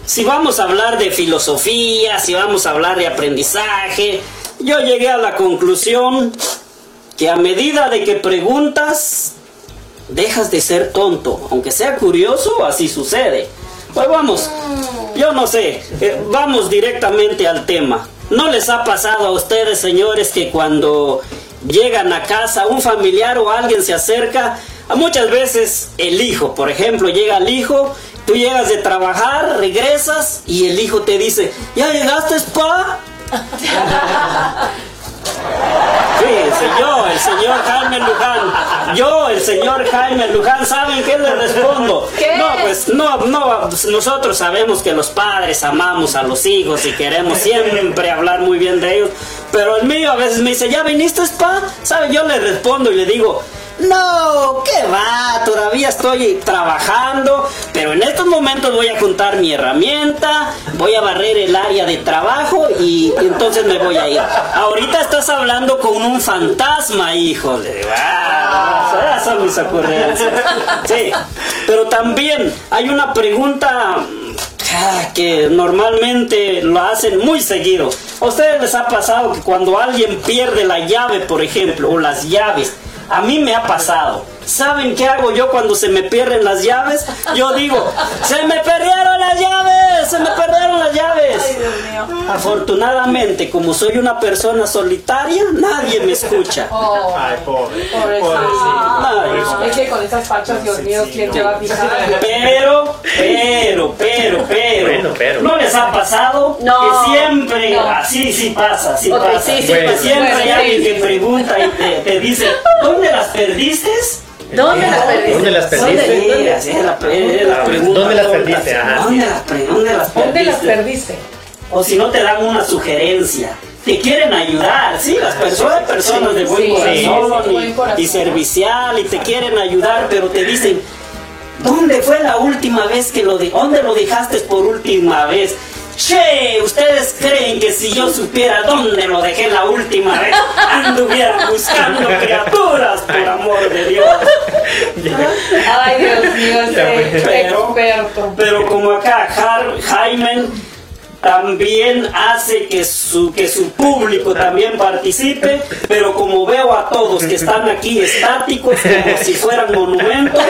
si vamos a hablar de filosofía, si vamos a hablar de aprendizaje, yo llegué a la conclusión que a medida de que preguntas, dejas de ser tonto. Aunque sea curioso, así sucede. Pues vamos, yo no sé, eh, vamos directamente al tema. ¿No les ha pasado a ustedes, señores, que cuando llegan a casa un familiar o alguien se acerca, muchas veces el hijo, por ejemplo, llega el hijo, tú llegas de trabajar, regresas y el hijo te dice, ¿ya llegaste, pa? Fíjense, yo, el señor Jaime Luján, yo, el señor Jaime Luján, ¿saben qué le respondo? No, pues no, no, nosotros sabemos que los padres amamos a los hijos y queremos siempre hablar muy bien de ellos, pero el mío a veces me dice, ¿ya viniste, spa? ¿Sabe? Yo le respondo y le digo, no, ¿qué va? Todavía estoy trabajando, pero en estos momentos voy a juntar mi herramienta, voy a barrer el área de trabajo y, entonces me voy a ir. Ahorita estás hablando con un fantasma, hijo. de ah, son mis ocurrencias. Sí, pero también hay una pregunta ah, que normalmente lo hacen muy seguido. ¿A ustedes les ha pasado que cuando alguien pierde la llave, por ejemplo, o las llaves, a mí me ha pasado. ¿Saben qué hago yo cuando se me pierden las llaves? Yo digo, se me perdieron las llaves, se me perdieron las llaves. Ay, Dios mío. Afortunadamente, como soy una persona solitaria, nadie me escucha. Oh. Ay, pobre. Pobrecito. Es que con esas fachas, Dios mío, ¿quién te va a fijar? Pero, pero, pero, pero, pero. ¿no les ha pasado? No. Que siempre, así sí pasa, sí pasa. Sí, sí, siempre hay alguien que pregunta y te, te dice, ¿dónde las perdiste? ¿Dónde las perdiste? ¿Dónde las perdiste? ¿Dónde las perdiste? ¿Dónde las perdiste? O si no te dan una sugerencia te quieren ayudar, sí, las personas, personas de buen corazón y, servicial y te quieren ayudar, pero te dicen, ¿dónde fue la última vez que lo de, dónde lo dejaste por última vez? Che, ¿ustedes creen que si yo supiera dónde lo dejé la última vez, anduviera buscando criaturas, por amor de Dios? Ay, Dios mío, pero, experto. Pero como acá Jaime también hace que su, que su público también participe, pero como veo a todos que están aquí estáticos, como si fueran monumentos,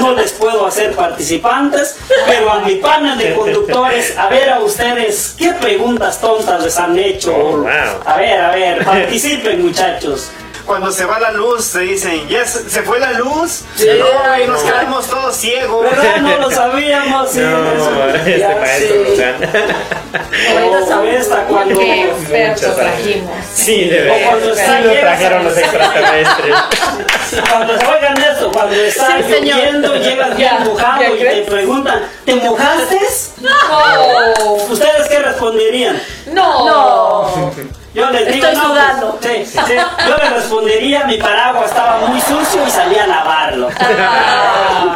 no les puedo hacer participantes, pero a mi panel de conductores, a ver a ustedes, ¿qué preguntas tontas les han hecho? Oh, a ver, a ver, participen muchachos cuando se va la luz, se dicen, ya se, fue la luz, sí, no, y nos quedamos todos ciegos. ¿Verdad? No lo sabíamos. Sí, no, este maestro <laughs> Ahorita sabes hasta cuando expertos trajimos. Sí, de verdad. O cuando sí lo trajeron los extraterrestres. <laughs> cuando se oigan eso, cuando está sí, lloviendo, llegas bien mojado y te preguntan, ¿te mojaste? No. ¿Ustedes qué responderían? No. No. Yo les digo, Estoy sudando. sí, sí, yo le respondería, mi paraguas estaba muy sucio y salí a lavarlo. Ah,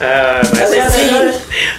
<laughs> ah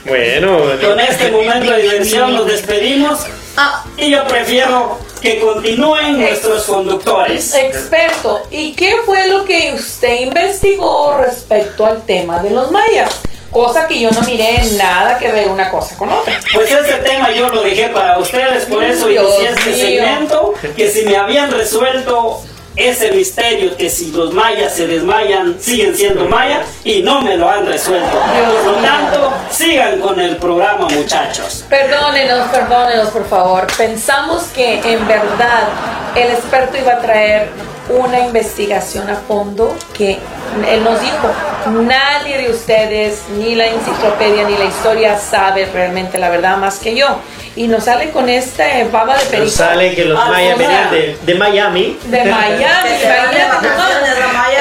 bueno, con este momento de diversión nos despedimos. Ah. Y yo prefiero que continúen nuestros conductores. Experto, ¿y qué fue lo que usted investigó respecto al tema de los mayas? Cosa que yo no miré nada que ver una cosa con otra. Pues ese tema yo lo dejé para ustedes, por eso inicié este segmento, que si me habían resuelto ese misterio que si los mayas se desmayan, siguen siendo mayas y no me lo han resuelto. Por lo tanto, sigan con el programa, muchachos. Perdónenos, perdónenos, por favor. Pensamos que en verdad el experto iba a traer una investigación a fondo que él nos dijo, nadie de ustedes, ni la enciclopedia, ni la historia sabe realmente la verdad más que yo. Y nos sale con esta baba de perico. Nos sale que los ah, mayas venían de, de, Miami. De <laughs> Miami,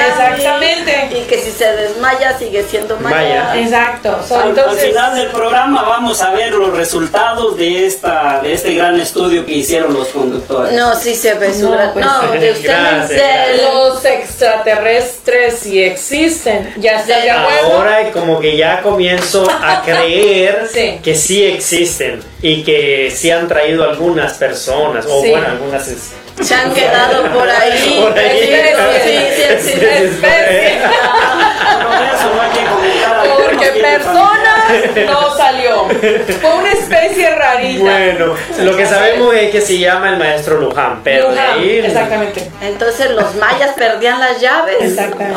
Exactamente. Y que si se desmaya sigue siendo maya. Exacto. al, final del programa vamos a ver los resultados de esta de este gran estudio que hicieron los conductores. No, sí se ve No, pues, no <laughs> de ustedes los extraterrestres y existen. Ya está Ahora como que ya comienzo a <laughs> creer que sí existen y que sí han traído algunas personas, o bueno, algunas... Se han quedado <laughs> por ahí. <laughs> Por ahí. Sí, sí, sí, <laughs> Porque personas no salió. Fue una especie rarita. Bueno, lo que sabemos es que se llama el maestro Luján, pero Luján, exactamente. Entonces los mayas perdían las llaves. Exactamente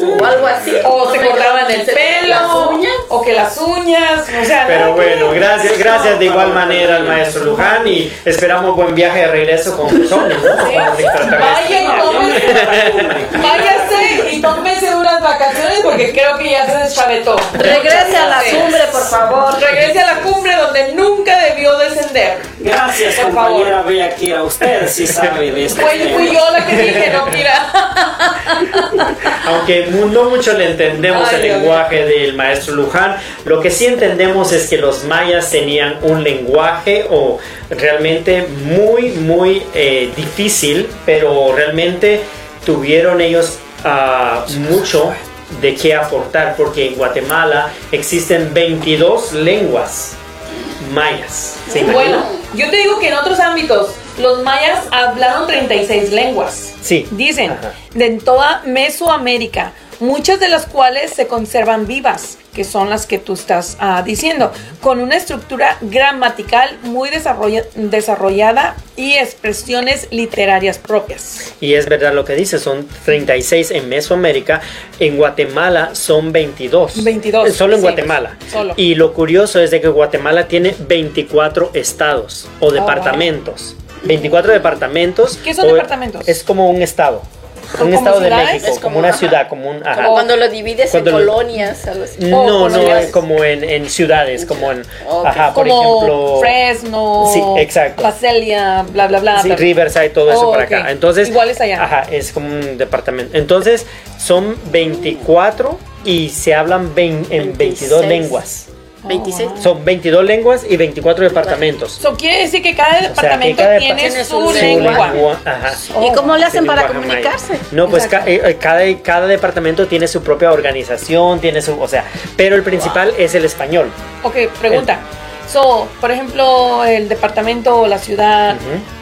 o algo así. O se cortaban el pelo, o que las uñas, o sea. Pero bueno, gracias, gracias de igual manera al maestro Luján y esperamos buen viaje de regreso con personas. váyase y tómese unas vacaciones porque creo que ya se deschavetó. Regrese a la cumbre, por favor. Regrese a la cumbre donde nunca debió descender. Gracias, Por compañera Bea Kira. Usted sí sabe de esto. Fui, fui yo la que dije, no, mira. Aunque no mucho le entendemos Ay, el Dios lenguaje del maestro Luján, lo que sí entendemos es que los mayas tenían un lenguaje o realmente muy, muy eh, difícil, pero realmente tuvieron ellos ah, mucho de qué aportar, porque en Guatemala existen 22 lenguas mayas. Bueno, yo te digo que en otros ámbitos, los mayas hablaron 36 lenguas. Sí. Dicen, Ajá. de en toda Mesoamérica, muchas de las cuales se conservan vivas, que son las que tú estás ah, diciendo, con una estructura gramatical muy desarrolla- desarrollada y expresiones literarias propias. Y es verdad lo que dice, son 36 en Mesoamérica, en Guatemala son 22. 22, Eh, Solo en sí, Guatemala. solo. Y lo curioso es de que Guatemala tiene 24 estados o departamentos. 24 departamentos. ¿Qué son departamentos? Es como un estado. ¿Como Un estado de ciudades? México, Es como, como- una ajá. ciudad, como un... ajá. Como cuando lo divides Cuando en lo- colonias, algo así. No, Oh, no, colonias. es como en, en ciudades, como en... Ok. Ajá, por Como ejemplo... Fresno, Sí, exacto. Pacelia, bla, bla, bla. Sí, bla. Riverside, todo eso Oh, por ok. acá. Entonces, Igual es allá. Ajá, es como un departamento. Entonces, son 24 y se hablan vein- en 22 26. lenguas. 26. Son 22 lenguas y 24 departamentos. Eso quiere decir que cada O sea, que departamento cada tiene tiene su, su lengua. lengua. Ajá. ¿Y cómo le hacen para comunicarse? No, pues ca- eh, cada, cada departamento tiene su propia organización, tiene su, o sea, pero el principal es el español. Ok, pregunta. So, por ejemplo, el departamento o la ciudad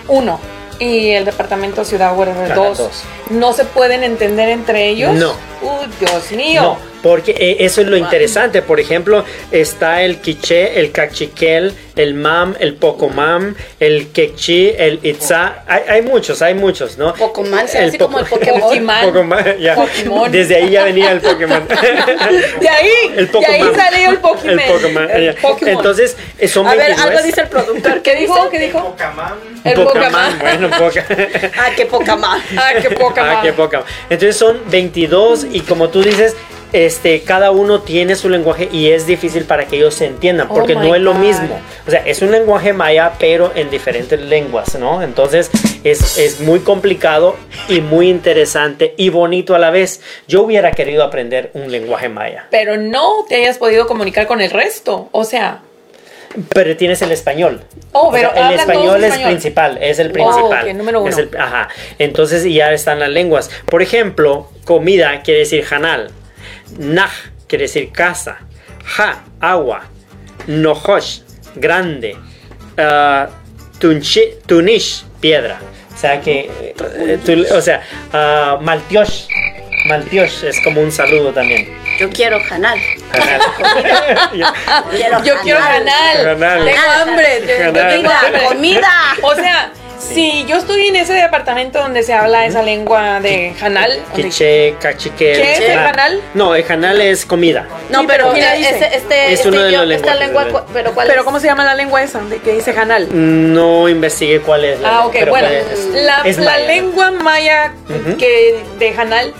Ujú. 1 y el departamento ciudad whatever Ajá, 2 dos. no se pueden entender entre ellos. No. Uh, Dios mío. No, porque eh, eso es lo interesante. Por ejemplo, está el quiché, el cachiquel, el mam, el pocomam, el quechí, el itzá. Hay, hay muchos, hay muchos, ¿no? Pocomán, se hace como el Pokémon. <laughs> Pokémon. ya. Pokémon. Desde ahí ya venía el Pokémon. <laughs> De ahí, el de ahí Pokémon. salió el Pokémon. El Pokémon, El. Pokémon. Entonces, eh, son A ver, 29. algo dice el productor. ¿Qué dijo? ¿Qué dijo? Pocamam. El Pokémon, Pokémon. bueno, poca. Ah, qué más. Ah, qué Pokémon. Ah, qué poca. Entonces son 22 y como tú dices, este, cada uno tiene su lenguaje y es difícil para que ellos se entiendan, Oh porque no es lo God. mismo. O sea, es un lenguaje maya, pero en diferentes lenguas, ¿no? Entonces es, es muy complicado y muy interesante y bonito a la vez. Yo hubiera querido aprender un lenguaje maya, Pero no te hayas podido comunicar con el resto. O sea, pero tienes el español. Oh, O sea, pero el español es español. principal, es el Oh, principal. ok, número uno. Es el- ajá. Entonces ya están las lenguas. Por ejemplo, comida quiere decir janal. Nah quiere decir casa. Ja, agua. Nojosh, grande. Tunchi- tunish, piedra. O sea que, eh, tu- o sea, ah, maltiosh. Maltiosh es como un saludo también. Yo quiero canal. Janal. <laughs> Quiero yo quiero ganar. Canal. Tengo hambre. tengo- Canal. tengo hambre. Comida. O sea, si yo estoy en ese departamento donde se habla esa lengua de Hanal, Quiche, cachiquel. ¿Qué es el ah, janal? No, el janal es comida. No, Sí, pero mira, este, este, Es este uno de los lenguajes lengua, pero ¿cuál pero es? ¿cómo se llama la lengua esa de que dice Hanal? No investigué cuál es. la- Ah, ok, bueno, la, es la maya. lengua maya que de Hanal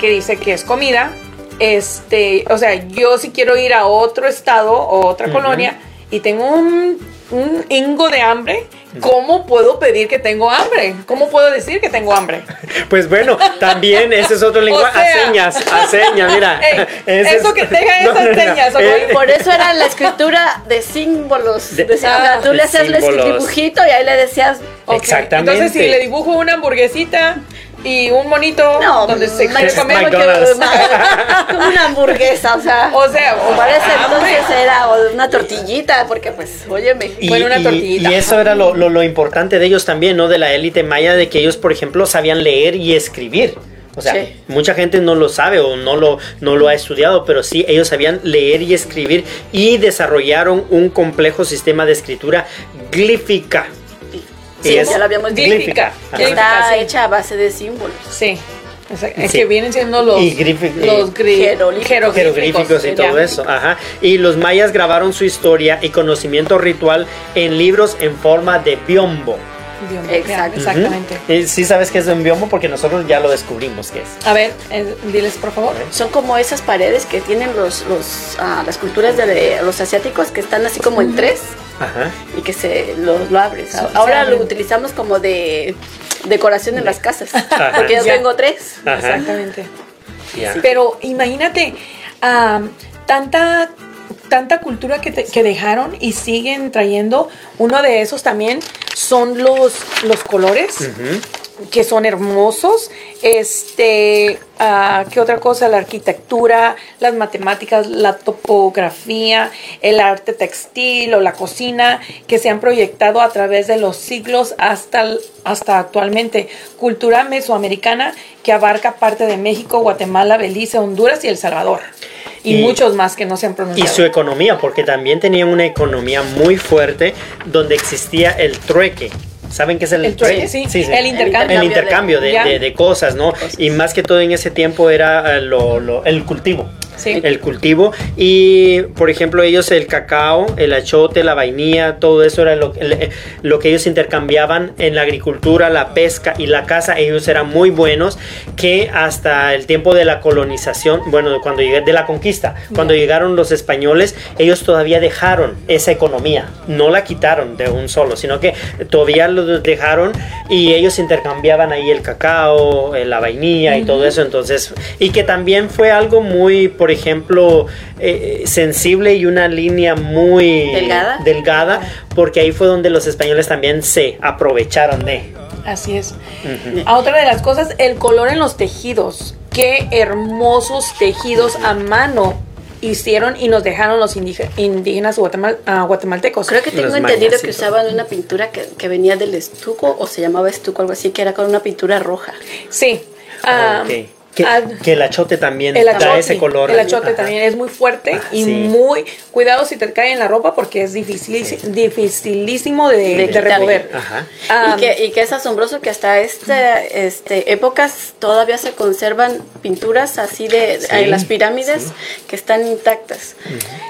que dice que es comida, este, o sea, yo si quiero ir a otro estado o otra colonia y tengo un, un hingo de hambre, ¿cómo puedo pedir que tengo hambre? ¿Cómo puedo decir que tengo hambre? <laughs> Pues bueno, también ese es otro <laughs> lenguaje. sea- a señas, a señas, mira. <laughs> Ey, Ese eso es- que tenga esas señas, ¿ok? eh, Por eso era la escritura de símbolos. De- o sea, tú de le hacías el dibujito y ahí le decías. Exactamente. Entonces, si le dibujo una hamburguesita y un monito No, donde se McDonald's. <laughs> Como una hamburguesa, o sea. o sea, o hambre. entonces era o una tortillita, porque pues, óyeme. Y, Bueno, una y- tortillita. y eso era lo, lo- lo importante de ellos también, ¿no? De la élite maya, de que ellos, por ejemplo, sabían leer y escribir. O sea, Sí. mucha gente no lo sabe o no lo, no lo ha estudiado, pero sí, ellos sabían leer y escribir y desarrollaron un complejo sistema de escritura glífica. Sí, es ya lo habíamos dicho. glífica. Está sí. hecha a base de símbolos. Sí. O sea, es Sí. que vienen siendo los, Y grifi- los gri- Jeroglíficos. jeroglíficos y ya. todo eso, ajá. Y los mayas grabaron su historia y conocimiento ritual en libros en forma de biombo. Bioma, Exacto. Exactamente. Y sí sabes que es un bioma porque nosotros ya lo descubrimos que es. A ver, eh, diles por favor. Son como esas paredes que tienen los, los, ah, las culturas de, los asiáticos que están así como en tres Ajá. y que se lo, lo abres. Ahora lo utilizamos como de decoración en las casas, porque yo Ya. tengo tres. Ajá. Exactamente. Ya. Pero imagínate, am, tanta, tanta cultura que, te- que dejaron y siguen trayendo. Uno de esos también son los, los colores. Que son hermosos. Este, ah, ¿qué otra cosa? La arquitectura, las matemáticas, la topografía, el arte textil o la cocina que se han proyectado a través de los siglos hasta, hasta actualmente. Cultura mesoamericana que abarca parte de México, Guatemala, Belice, Honduras y El Salvador. Y, Y- muchos más que no se han Y pronunciado. su economía, porque también tenían una economía muy fuerte donde existía el trueque. ¿Saben qué es el, El trueque, sí. El intercambio. El intercambio de- de cosas, ¿no? Y más que todo en ese tiempo era eh, lo- lo- el cultivo. Sí. El cultivo. Y, por ejemplo, ellos el cacao, el achote, la vainilla, todo eso era lo, lo que ellos intercambiaban en la agricultura, la pesca y la caza. Ellos eran muy buenos que hasta el tiempo de la colonización, bueno, cuando llegué, de la conquista, cuando llegaron los españoles, ellos todavía dejaron esa economía. No la quitaron de un solo, sino que todavía lo dejaron y ellos intercambiaban ahí el cacao, eh, la vainilla y todo eso. Entonces, y que también fue algo muy, por ejemplo, eh, sensible y una línea muy Delgada. delgada, porque ahí fue donde los españoles también se aprovecharon de. Así es. A otra de las cosas, el color en los tejidos. Qué hermosos tejidos a mano hicieron y nos dejaron los indíge- indígenas ah, guatemaltecos. Creo que tengo Los entendido que usaban una pintura que, que venía del estuco o se llamaba estuco, algo así, que era con una pintura roja. Sí. Ah, Ok. Que, ah, que el achote también el da ese color. el achote Ajá. también es muy fuerte y sí. muy cuidado si te cae en la ropa porque es difícil, dificilísimo de, De remover. Ajá. Y, que, y que es asombroso que hasta este, este épocas todavía se conservan pinturas así de, Sí, en las pirámides que están intactas.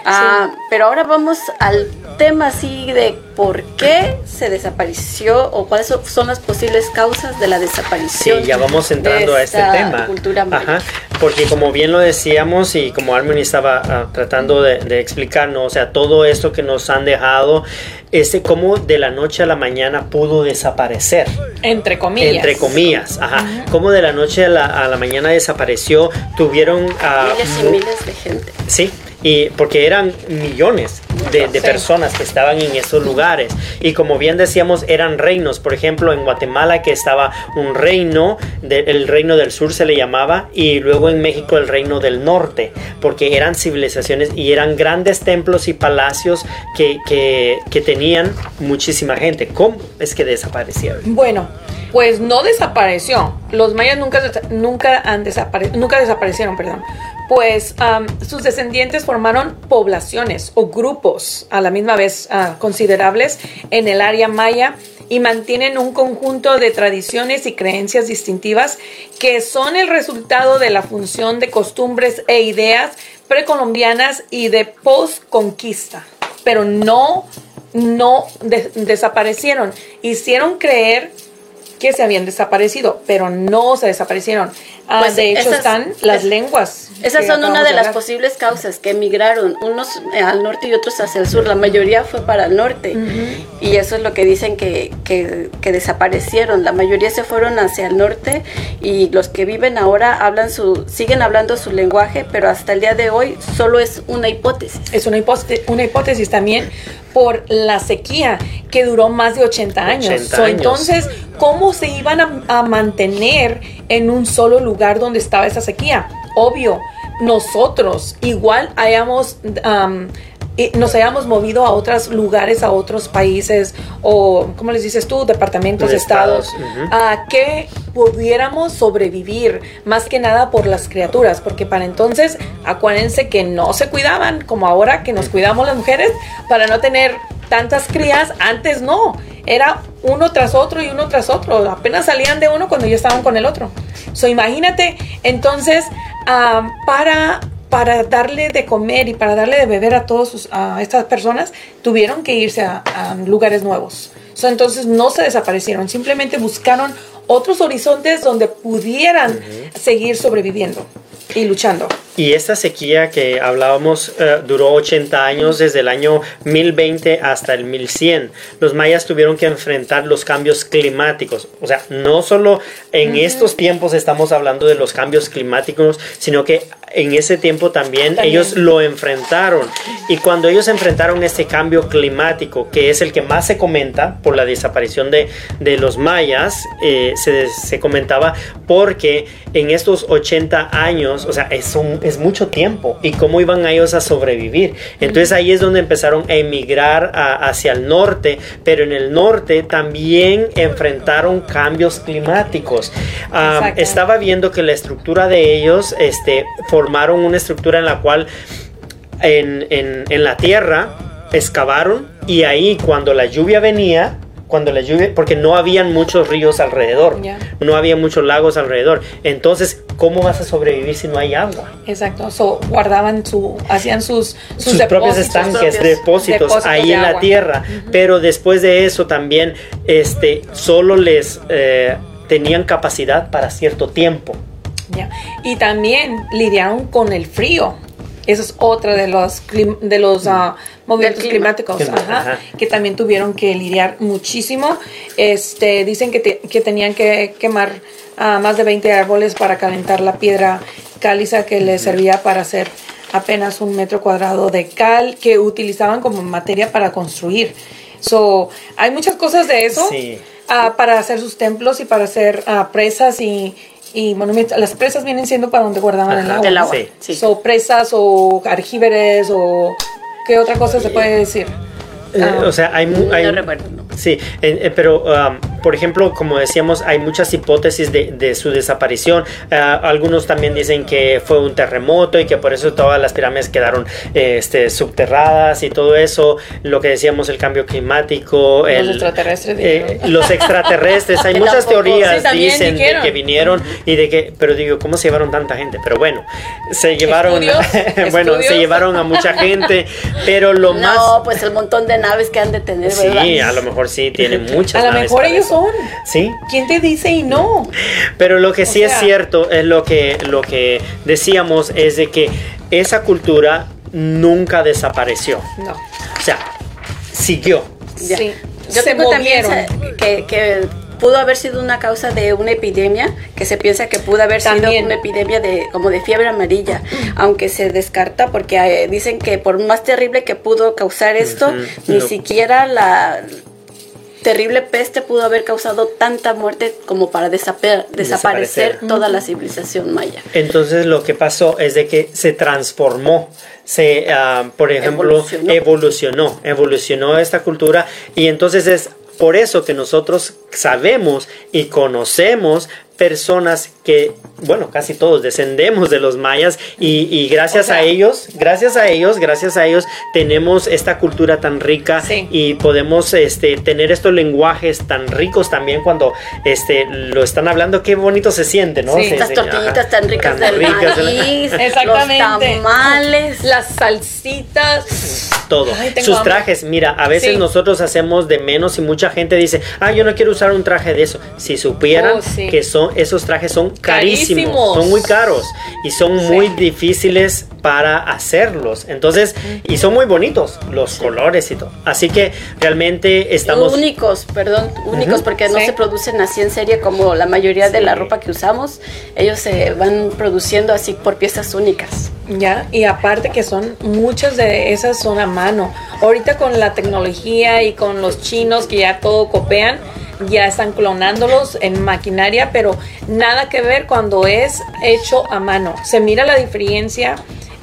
Ah, Pero ahora vamos al tema así de por qué se desapareció o cuáles son- las posibles causas de la Sí, desaparición. ya vamos entrando de a este tema. Cultura maya. Ajá, porque como bien lo decíamos y como Armin estaba ah, tratando de, de explicarnos, o sea, todo esto que nos han dejado, ese cómo de la noche a la mañana pudo desaparecer. entre comillas. Entre comillas, ajá. Cómo de la noche a la, a la mañana desapareció, tuvieron... ah, Miles y miles de gente. Sí, y porque eran millones de, de Sí. personas que estaban en esos lugares. Y como bien decíamos, eran reinos. Por ejemplo, en Guatemala que estaba un reino, de- el reino del sur se le llamaba, y luego en México el reino del norte, porque eran civilizaciones y eran grandes templos y palacios que, que, que tenían muchísima gente. ¿Cómo es que desaparecieron? Bueno, pues no desapareció. Los mayas nunca, nunca, han nunca desaparecieron, perdón. Pues sus descendientes formaron poblaciones o grupos a la misma vez ah, considerables en el área maya y mantienen un conjunto de tradiciones y creencias distintivas que son el resultado de la función de costumbres e ideas precolombianas y de post-conquista, pero no no de- desaparecieron. Hicieron creer que se habían desaparecido, pero no se desaparecieron. Ah, Pues de hecho, esas- están las es- lenguas. Esas son una de las posibles causas que emigraron, unos eh, al norte y otros hacia el sur. La mayoría fue para el norte. Y eso es lo que dicen que, que, que desaparecieron. La mayoría se fueron hacia el norte y los que viven ahora hablan su, siguen hablando su lenguaje, pero hasta el día de hoy solo es una hipótesis. Es una hipótesis, una hipótesis también por la sequía que duró más de 80 años. 80 So, años. entonces, ¿cómo se iban a, a mantener en un solo lugar donde estaba esa sequía? Obvio, nosotros igual hayamos... nos hayamos movido a otros lugares, a otros países o, ¿cómo les dices tú? Departamentos, De estados, a que pudiéramos sobrevivir, más que nada por las criaturas, porque para entonces acuérdense que no se cuidaban, como ahora que nos cuidamos las mujeres, para no tener tantas crías, antes no, era uno tras otro y uno tras otro, apenas salían de uno cuando ya estaban con el otro. So, imagínate, entonces, ah, para para darle de comer y para darle de beber a todas sus- a estas personas, tuvieron que irse a, a lugares nuevos. So, entonces no se desaparecieron, simplemente buscaron otros horizontes donde pudieran seguir sobreviviendo y luchando. Y esta sequía que hablábamos eh, duró 80 años, desde el año 1020 hasta el 1100. Los mayas tuvieron que enfrentar los cambios climáticos. O sea, no solo en estos tiempos estamos hablando de los cambios climáticos, sino que en ese tiempo también, ellos lo enfrentaron. Y cuando ellos enfrentaron este cambio climático, que es el que más se comenta por la desaparición de, de los mayas, eh, se, se comentaba porque en estos 80 años, o sea, es un es mucho tiempo y cómo iban ellos a sobrevivir. Entonces ahí es donde empezaron a emigrar hacia el norte, pero en el norte también enfrentaron cambios climáticos. Ah, estaba viendo que la estructura de ellos este, formaron una estructura en la cual en, en la tierra excavaron y ahí cuando la lluvia venía, cuando la lluvia, porque no habían muchos ríos alrededor, no había muchos lagos alrededor. Entonces, ¿cómo vas a sobrevivir si no hay agua? Exacto, so, guardaban su, hacían sus, sus, propios estanques, depósitos, ahí en la tierra. Pero después de eso también, este, solo les eh, tenían capacidad para cierto tiempo. Y también lidiaron con el frío. Eso es otra de los, de los ah, movimientos climáticos que también tuvieron que lidiar muchísimo. Este, dicen que, que tenían que quemar uh, más de 20 árboles para calentar la piedra caliza que les servía para hacer apenas un metro cuadrado de cal que utilizaban como materia para construir. So, hay muchas cosas de eso uh, para hacer sus templos y para hacer uh, presas y y monumentos. Las presas vienen siendo para donde guardaban el agua. El agua. Sí. So, presas o argíveres o qué otra cosa se puede decir. Eh, o sea, hay, hay no recuerdo. Sí, eh, pero um, por ejemplo, como decíamos, hay muchas hipótesis de, su desaparición. Eh, algunos también dicen que fue un terremoto y que por eso todas las pirámides quedaron este, subterradas y todo eso. Lo que decíamos, el cambio climático. Los extraterrestres. los extraterrestres. hay <laughs> muchas teorías, dicen, de que vinieron y de que, pero digo, ¿cómo se llevaron tanta gente? Pero bueno, se llevaron, <laughs> bueno, se llevaron a mucha gente, pero lo más... No, pues el montón de naves que han de tener, Sí, a lo mejor sí, tienen muchas <laughs> A lo mejor ellos son. Sí. ¿Quién te dice y no? <laughs> Pero lo que sí es cierto es lo que, lo que decíamos es de que esa cultura nunca desapareció. No. O sea, siguió. Sí. Yo tengo también que, que pudo haber sido una causa de una epidemia, que se piensa que pudo haber sido una epidemia de como de fiebre amarilla, aunque se descarta porque eh, dicen que por más terrible que pudo causar esto, ni siquiera la terrible peste pudo haber causado tanta muerte como para desaparecer, toda la civilización maya. Entonces lo que pasó es de que se transformó se, ah, por ejemplo, evolucionó, evolucionó esta cultura y entonces es por eso que nosotros sabemos y conocemos personas que, bueno, casi todos descendemos de los mayas y, gracias a ellos, gracias a ellos, gracias a ellos tenemos esta cultura tan rica y podemos este, tener estos lenguajes tan ricos también cuando este, lo están hablando, qué bonito se siente, ¿no? estas tortillitas tan ricas del maíz, Exactamente. los tamales, las salsitas, todo. Sus trajes, mira, a veces nosotros hacemos de menos y mucha gente dice, ah, yo no quiero usar un traje de eso. Si supieran oh, que son esos trajes son carísimos, son muy caros y son muy difíciles para hacerlos. Entonces, y son muy bonitos los colores y todo. Así que realmente estamos únicos, perdón, únicos porque no se producen así en serie como la mayoría de la ropa que usamos. Ellos se van produciendo así por piezas únicas. Ya, y aparte que son muchas de esas son a mano. Ahorita con la tecnología y con los chinos que ya todo copian, ya están clonándolos en maquinaria, pero nada que ver cuando es hecho a mano. Se mira la diferencia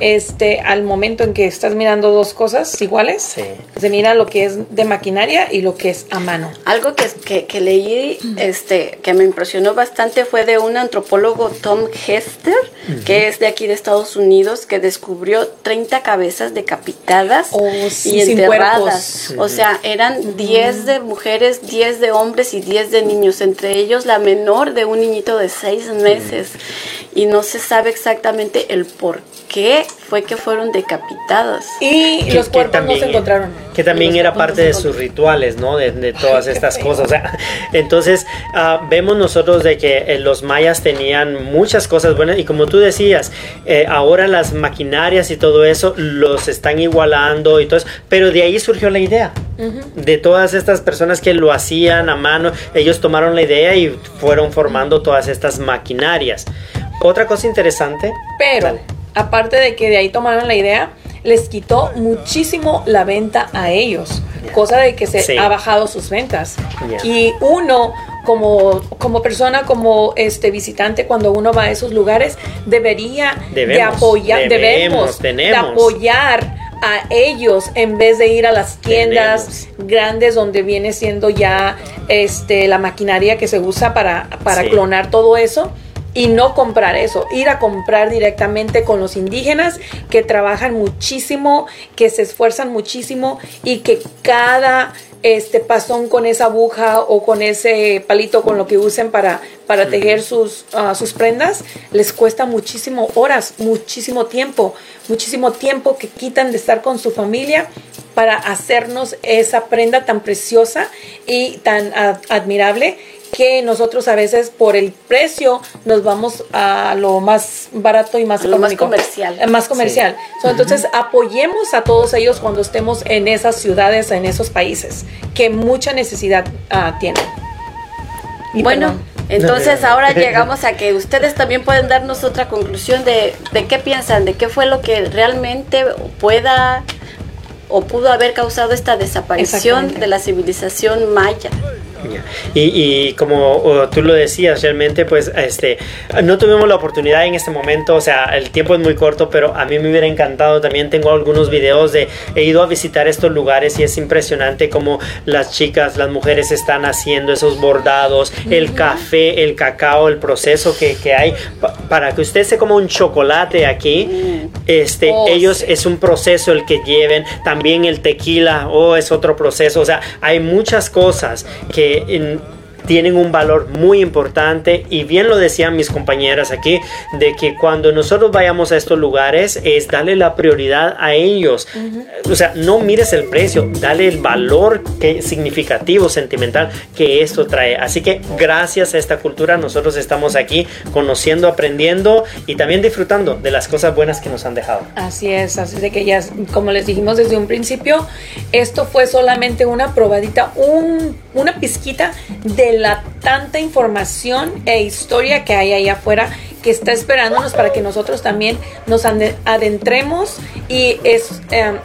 este, al momento en que estás mirando dos cosas iguales, se mira lo que es de maquinaria y lo que es a mano. Algo que, que, leí, este, que me impresionó bastante fue de un antropólogo Tom Hester, que es de aquí de Estados Unidos, que descubrió 30 cabezas decapitadas oh, y enterradas. O sea, eran 10 de mujeres, 10 de hombres y 10 de niños, entre ellos la menor de un niñito de 6 meses. y no se sabe exactamente el por qué fue que fueron decapitados. Y Que- los cuerpos también- no se encontraron. Que también era parte de sus rituales, ¿no? De, de <laughs> todas estas cosas. o sea, <laughs> entonces, ah, vemos nosotros de que eh, los mayas tenían muchas cosas buenas y como tú decías, eh, ahora las maquinarias y todo eso los están igualando y todo eso, pero de ahí surgió la idea. De todas estas personas que lo hacían a mano, ellos tomaron la idea y fueron formando todas estas maquinarias. Otra cosa interesante. Pero, Dale. Aparte de que de ahí tomaron la idea, les quitó muchísimo la venta a ellos, cosa de que se Sí. ha bajado sus ventas. Y uno, como, como persona, como este visitante, cuando uno va a esos lugares, debería de Debemos, apoyar, debemos, debemos, de tenemos. apoyar a ellos en vez de ir a las tiendas grandes donde viene siendo ya este la maquinaria que se usa para, para Sí. clonar todo eso y no comprar eso, ir a comprar directamente con los indígenas que trabajan muchísimo, que se esfuerzan muchísimo y que cada este pasón con esa aguja o con ese palito con lo que usen para, para tejer sus, ah, sus prendas, les cuesta muchísimo horas, muchísimo tiempo, muchísimo tiempo que quitan de estar con su familia para hacernos esa prenda tan preciosa y tan admirable que nosotros a veces por el precio nos vamos a lo más barato y más A lo más comercial. Eh, Más comercial. So, entonces apoyemos a todos ellos cuando estemos en esas ciudades, en esos países que mucha necesidad ah, tienen. Y Bueno, perdón. entonces ahora <laughs> llegamos a que ustedes también pueden darnos otra conclusión de, de qué piensan, de qué fue lo que realmente pueda o pudo haber causado esta desaparición de la civilización maya. Ya. Y, y como tú lo decías, realmente, pues, este, no tuvimos la oportunidad en este momento, o sea, el tiempo es muy corto, pero a mí me hubiera encantado. También tengo algunos videos de, he ido a visitar estos lugares y es impresionante cómo las chicas, las mujeres están haciendo esos bordados, el café, el cacao, el proceso que, que hay, pa- para que usted se coma un chocolate aquí, este, Oh, ellos sí. es un proceso el que lleven, también el tequila, oh, es otro proceso, o sea, hay muchas cosas que en- tienen un valor muy importante y bien lo decían mis compañeras aquí, de que cuando nosotros vayamos a estos lugares es darle la prioridad a ellos. O sea, no mires el precio, dale el valor que, significativo, sentimental que esto trae. Así que gracias a esta cultura nosotros estamos aquí conociendo, aprendiendo y también disfrutando de las cosas buenas que nos han dejado. Así es, así de que ya, como les dijimos desde un principio, esto fue solamente una probadita, un, una pizquita de la tanta información e historia que hay allá afuera que está esperándonos para que nosotros también nos adentremos y eh,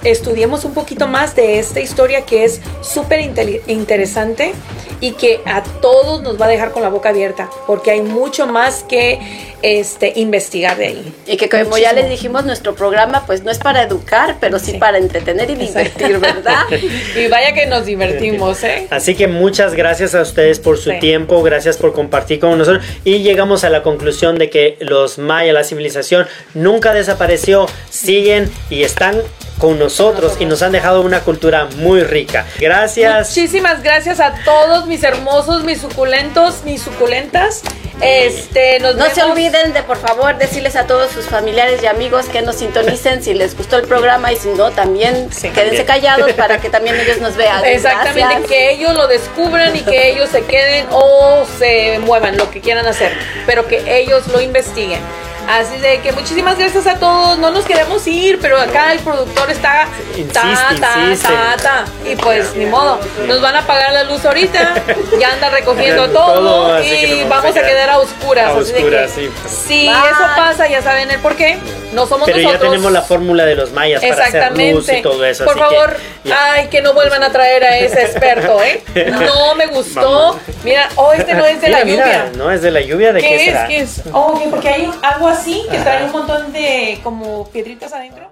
estudiemos un poquito más de esta historia que es súper interesante y que a todos nos va a dejar con la boca abierta porque hay mucho más que este, investigar de ahí. Y que como ya les dijimos, nuestro programa pues no es para educar, pero sí, Sí. para entretener y divertir, ¿verdad? <laughs> Y vaya que nos divertimos, ¿eh? Así que muchas gracias a ustedes por su Sí. tiempo, gracias por compartir con nosotros y llegamos a la conclusión de que los mayas, la civilización, nunca desapareció, siguen y están con nosotros y nos han dejado una cultura muy rica. Gracias. Muchísimas gracias a todos mis hermosos, mis suculentos, mis suculentas. Este, nos No se olviden de por favor decirles a todos sus familiares y amigos que nos sintonicen si les gustó el programa y si no también Sí. quédense callados para que también ellos nos vean. Exactamente, Gracias. que ellos lo descubran y que ellos se queden o se muevan, lo que quieran hacer, pero que ellos lo investiguen. Así de que muchísimas gracias a todos. No nos queremos ir, pero acá el productor está ta, Insiste, ta, insiste. ta, ta. Y pues ni modo. Nos van a apagar la luz ahorita. Ya anda <laughs> recogiendo Todo, todo. así y vamos vamos a quedar a oscuras. a así de oscuras, que sí. Si Bye. eso pasa, ya saben el por qué. No somos Pero ya nosotros. tenemos la fórmula de los mayas para hacer Exactamente. luz y todo eso. Por así favor, ya. ay, que no vuelvan a traer a ese experto, ¿eh? <laughs> No me gustó. Vamos. Mira, oh, este no es de Mira, la mira, lluvia. no es de la lluvia, ¿de qué, ¿Qué es? será? ¿Qué es? Oh, porque hay algo así que trae un montón de como piedritas adentro.